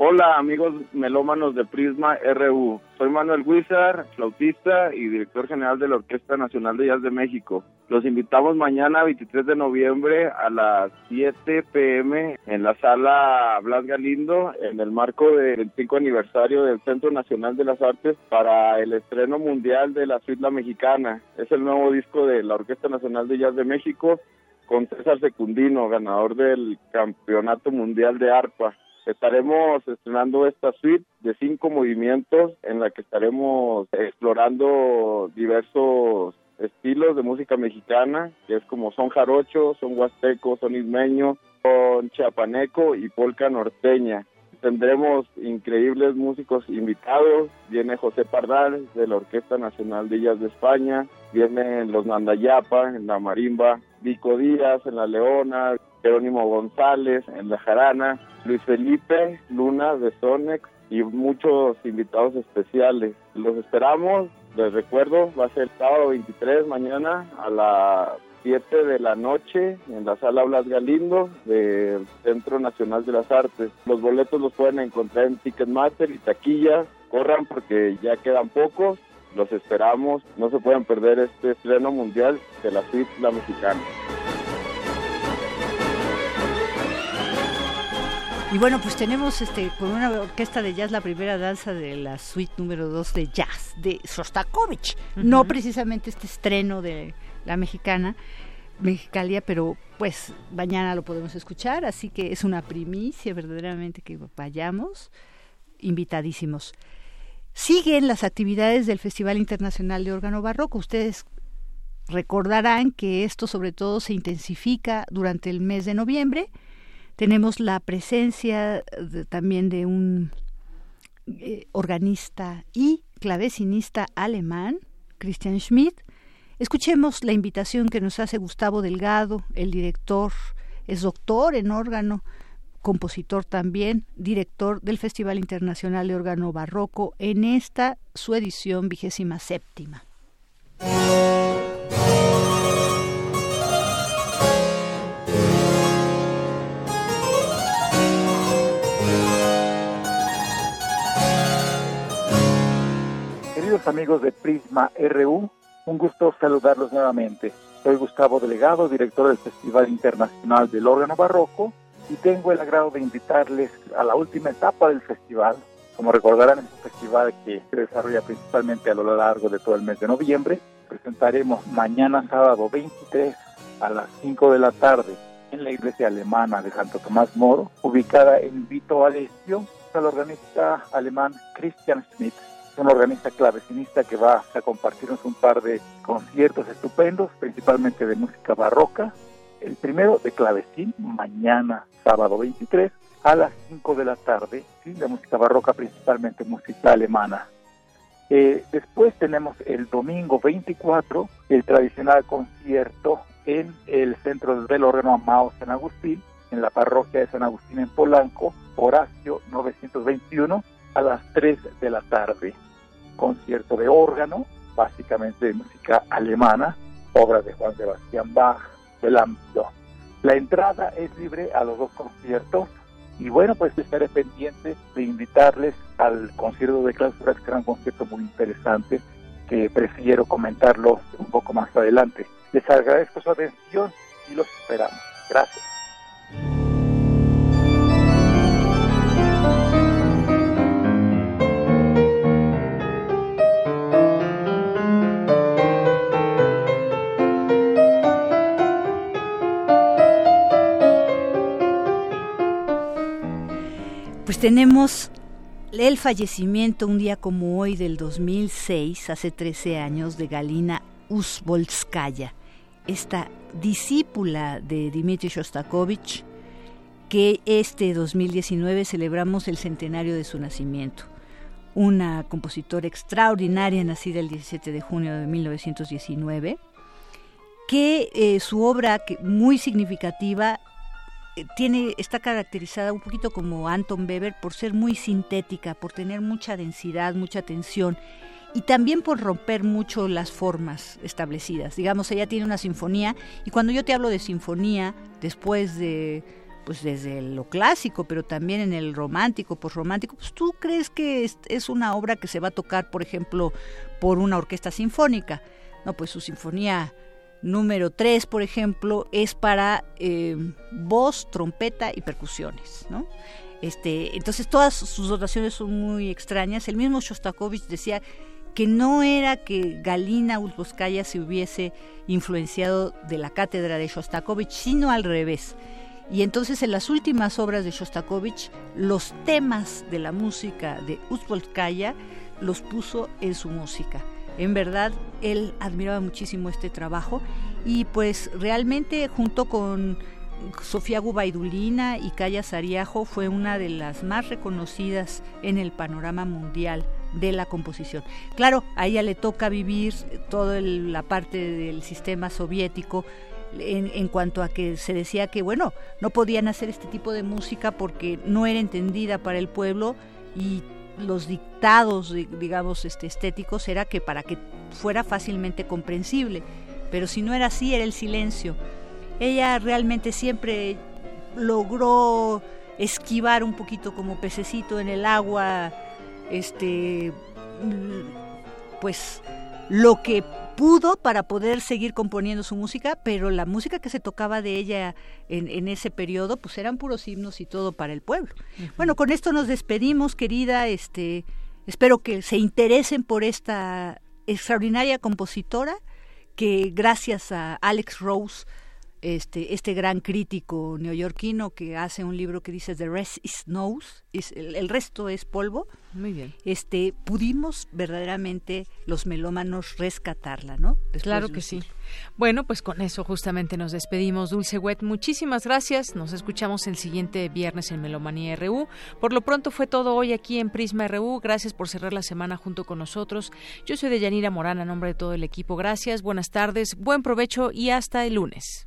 Hola amigos melómanos de Prisma RU, soy Manuel Huizar, flautista y director general de la Orquesta Nacional de Jazz de México. Los invitamos mañana 23 de noviembre a las 7 pm en la sala Blas Galindo en el marco del 25 aniversario del Centro Nacional de las Artes para el estreno mundial de la suite La Mexicana. Es el nuevo disco de la Orquesta Nacional de Jazz de México con César Secundino, ganador del Campeonato Mundial de Arpa. Estaremos estrenando esta suite de cinco movimientos en la que estaremos explorando diversos estilos de música mexicana, que es como son jarocho, son huasteco, son ismeño, son chiapaneco y polca norteña. Tendremos increíbles músicos invitados, viene José Pardal de la Orquesta Nacional de Jazz de España, vienen los Nandayapa en la marimba, Vico Díaz en la leona, Jerónimo González en la jarana, Luis Felipe Luna de Sonex y muchos invitados especiales. Los esperamos, les recuerdo, va a ser el sábado 23 mañana a las 7 de la noche en la sala Blas Galindo del Centro Nacional de las Artes. Los boletos los pueden encontrar en Ticketmaster y taquilla. Corran porque ya quedan pocos. Los esperamos. No se pueden perder este estreno mundial de la suite La Mexicana. Y bueno, pues tenemos este con una orquesta de jazz la primera danza de la suite número 2 de jazz de Sostakovich. No precisamente este estreno de la mexicana, Mexicalia, pero pues mañana lo podemos escuchar, así que es una primicia verdaderamente que vayamos, invitadísimos. Siguen las actividades del Festival Internacional de Órgano Barroco. Ustedes recordarán que esto sobre todo se intensifica durante el mes de noviembre tenemos la presencia también de un eh, organista y clavecinista alemán, Christian Schmidt. Escuchemos la invitación que nos hace Gustavo Delgado, el director, es doctor en órgano, compositor también, director del Festival Internacional de Órgano Barroco, en esta su edición vigésima séptima. Amigos de Prisma RU, un gusto saludarlos nuevamente. Soy Gustavo Delegado, director del Festival Internacional del Órgano Barroco, y tengo el agrado de invitarles a la última etapa del festival. Como recordarán, es un festival que se desarrolla principalmente a lo largo de todo el mes de noviembre. Presentaremos mañana sábado 23 a las 5 de la tarde en la iglesia alemana de Santo Tomás Moro, ubicada en Vito Alessio, al organista alemán Christian Schmidt un organista clavecinista que va a compartirnos un par de conciertos estupendos, principalmente de música barroca. El primero de clavecín, mañana, sábado 23, a las 5 de la tarde, ¿sí? música barroca, principalmente música alemana. Eh, después tenemos el domingo 24, el tradicional concierto en el centro del órgano Amado San Agustín, en la parroquia de San Agustín en Polanco, Horacio 921, a las 3 de la tarde. Concierto de órgano, básicamente de música alemana, obras de Juan Sebastián Bach, del ámbito. La entrada es libre a los dos conciertos, Y bueno, pues estaré pendiente de invitarles al concierto de clausuras, que será un concierto muy interesante, que prefiero comentarlo un poco más adelante. Les agradezco su atención y los esperamos. Gracias. Tenemos el fallecimiento un día como hoy del 2006, hace 13 años, de Galina Uzbolskaya, esta discípula de Dmitri Shostakovich, que este 2019 celebramos el centenario de su nacimiento. Una compositora extraordinaria, nacida el 17 de junio de 1919, que eh, su obra muy significativa tiene, está caracterizada un poquito como Anton Weber por ser muy sintética, por tener mucha densidad, mucha tensión y también por romper mucho las formas establecidas. Digamos, ella tiene una sinfonía y cuando yo te hablo de sinfonía, después de pues desde lo clásico, pero también en el romántico, romántico pues tú crees que es, una obra que se va a tocar, por ejemplo, por una orquesta sinfónica. No, pues su sinfonía número 3, por ejemplo, es para eh, voz, trompeta y percusiones, ¿no? Este, entonces todas sus dotaciones son muy extrañas. El mismo Shostakovich decía que no era que Galina Uzboskaya se hubiese influenciado de la cátedra de Shostakovich, sino al revés. Y entonces en las últimas obras de Shostakovich, los temas de la música de Uzboskaya los puso en su música. En verdad, él admiraba muchísimo este trabajo y pues realmente junto con Sofía Gubaidulina y Calla Sariajo fue una de las más reconocidas en el panorama mundial de la composición. Claro, a ella le toca vivir toda la parte del sistema soviético en, en, cuanto a que se decía que, bueno, no podían hacer este tipo de música porque no era entendida para el pueblo y los dictados, digamos, este, estéticos era que para que fuera fácilmente comprensible, pero si no era así, era el silencio. Ella realmente siempre logró esquivar un poquito como pececito en el agua, este, pues lo que pudo para poder seguir componiendo su música, pero la música que se tocaba de ella en, ese periodo, pues eran puros himnos y todo para el pueblo. Bueno, con esto nos despedimos, querida. Este, espero que se interesen por esta extraordinaria compositora que gracias a Alex Rose este, este gran crítico neoyorquino que hace un libro que dice The Rest is Snows, es, el, resto es polvo. Muy bien. Este, pudimos verdaderamente los melómanos rescatarla, ¿no? claro que sí. Bueno, pues con eso justamente nos despedimos, Dulce Wet. Muchísimas gracias. Nos escuchamos el siguiente viernes en Melomanía RU. Por lo pronto fue todo hoy aquí en Prisma RU. Gracias por cerrar la semana junto con nosotros. Yo soy de Yanira Morán, a nombre de todo el equipo. Gracias, buenas tardes, buen provecho y hasta el lunes.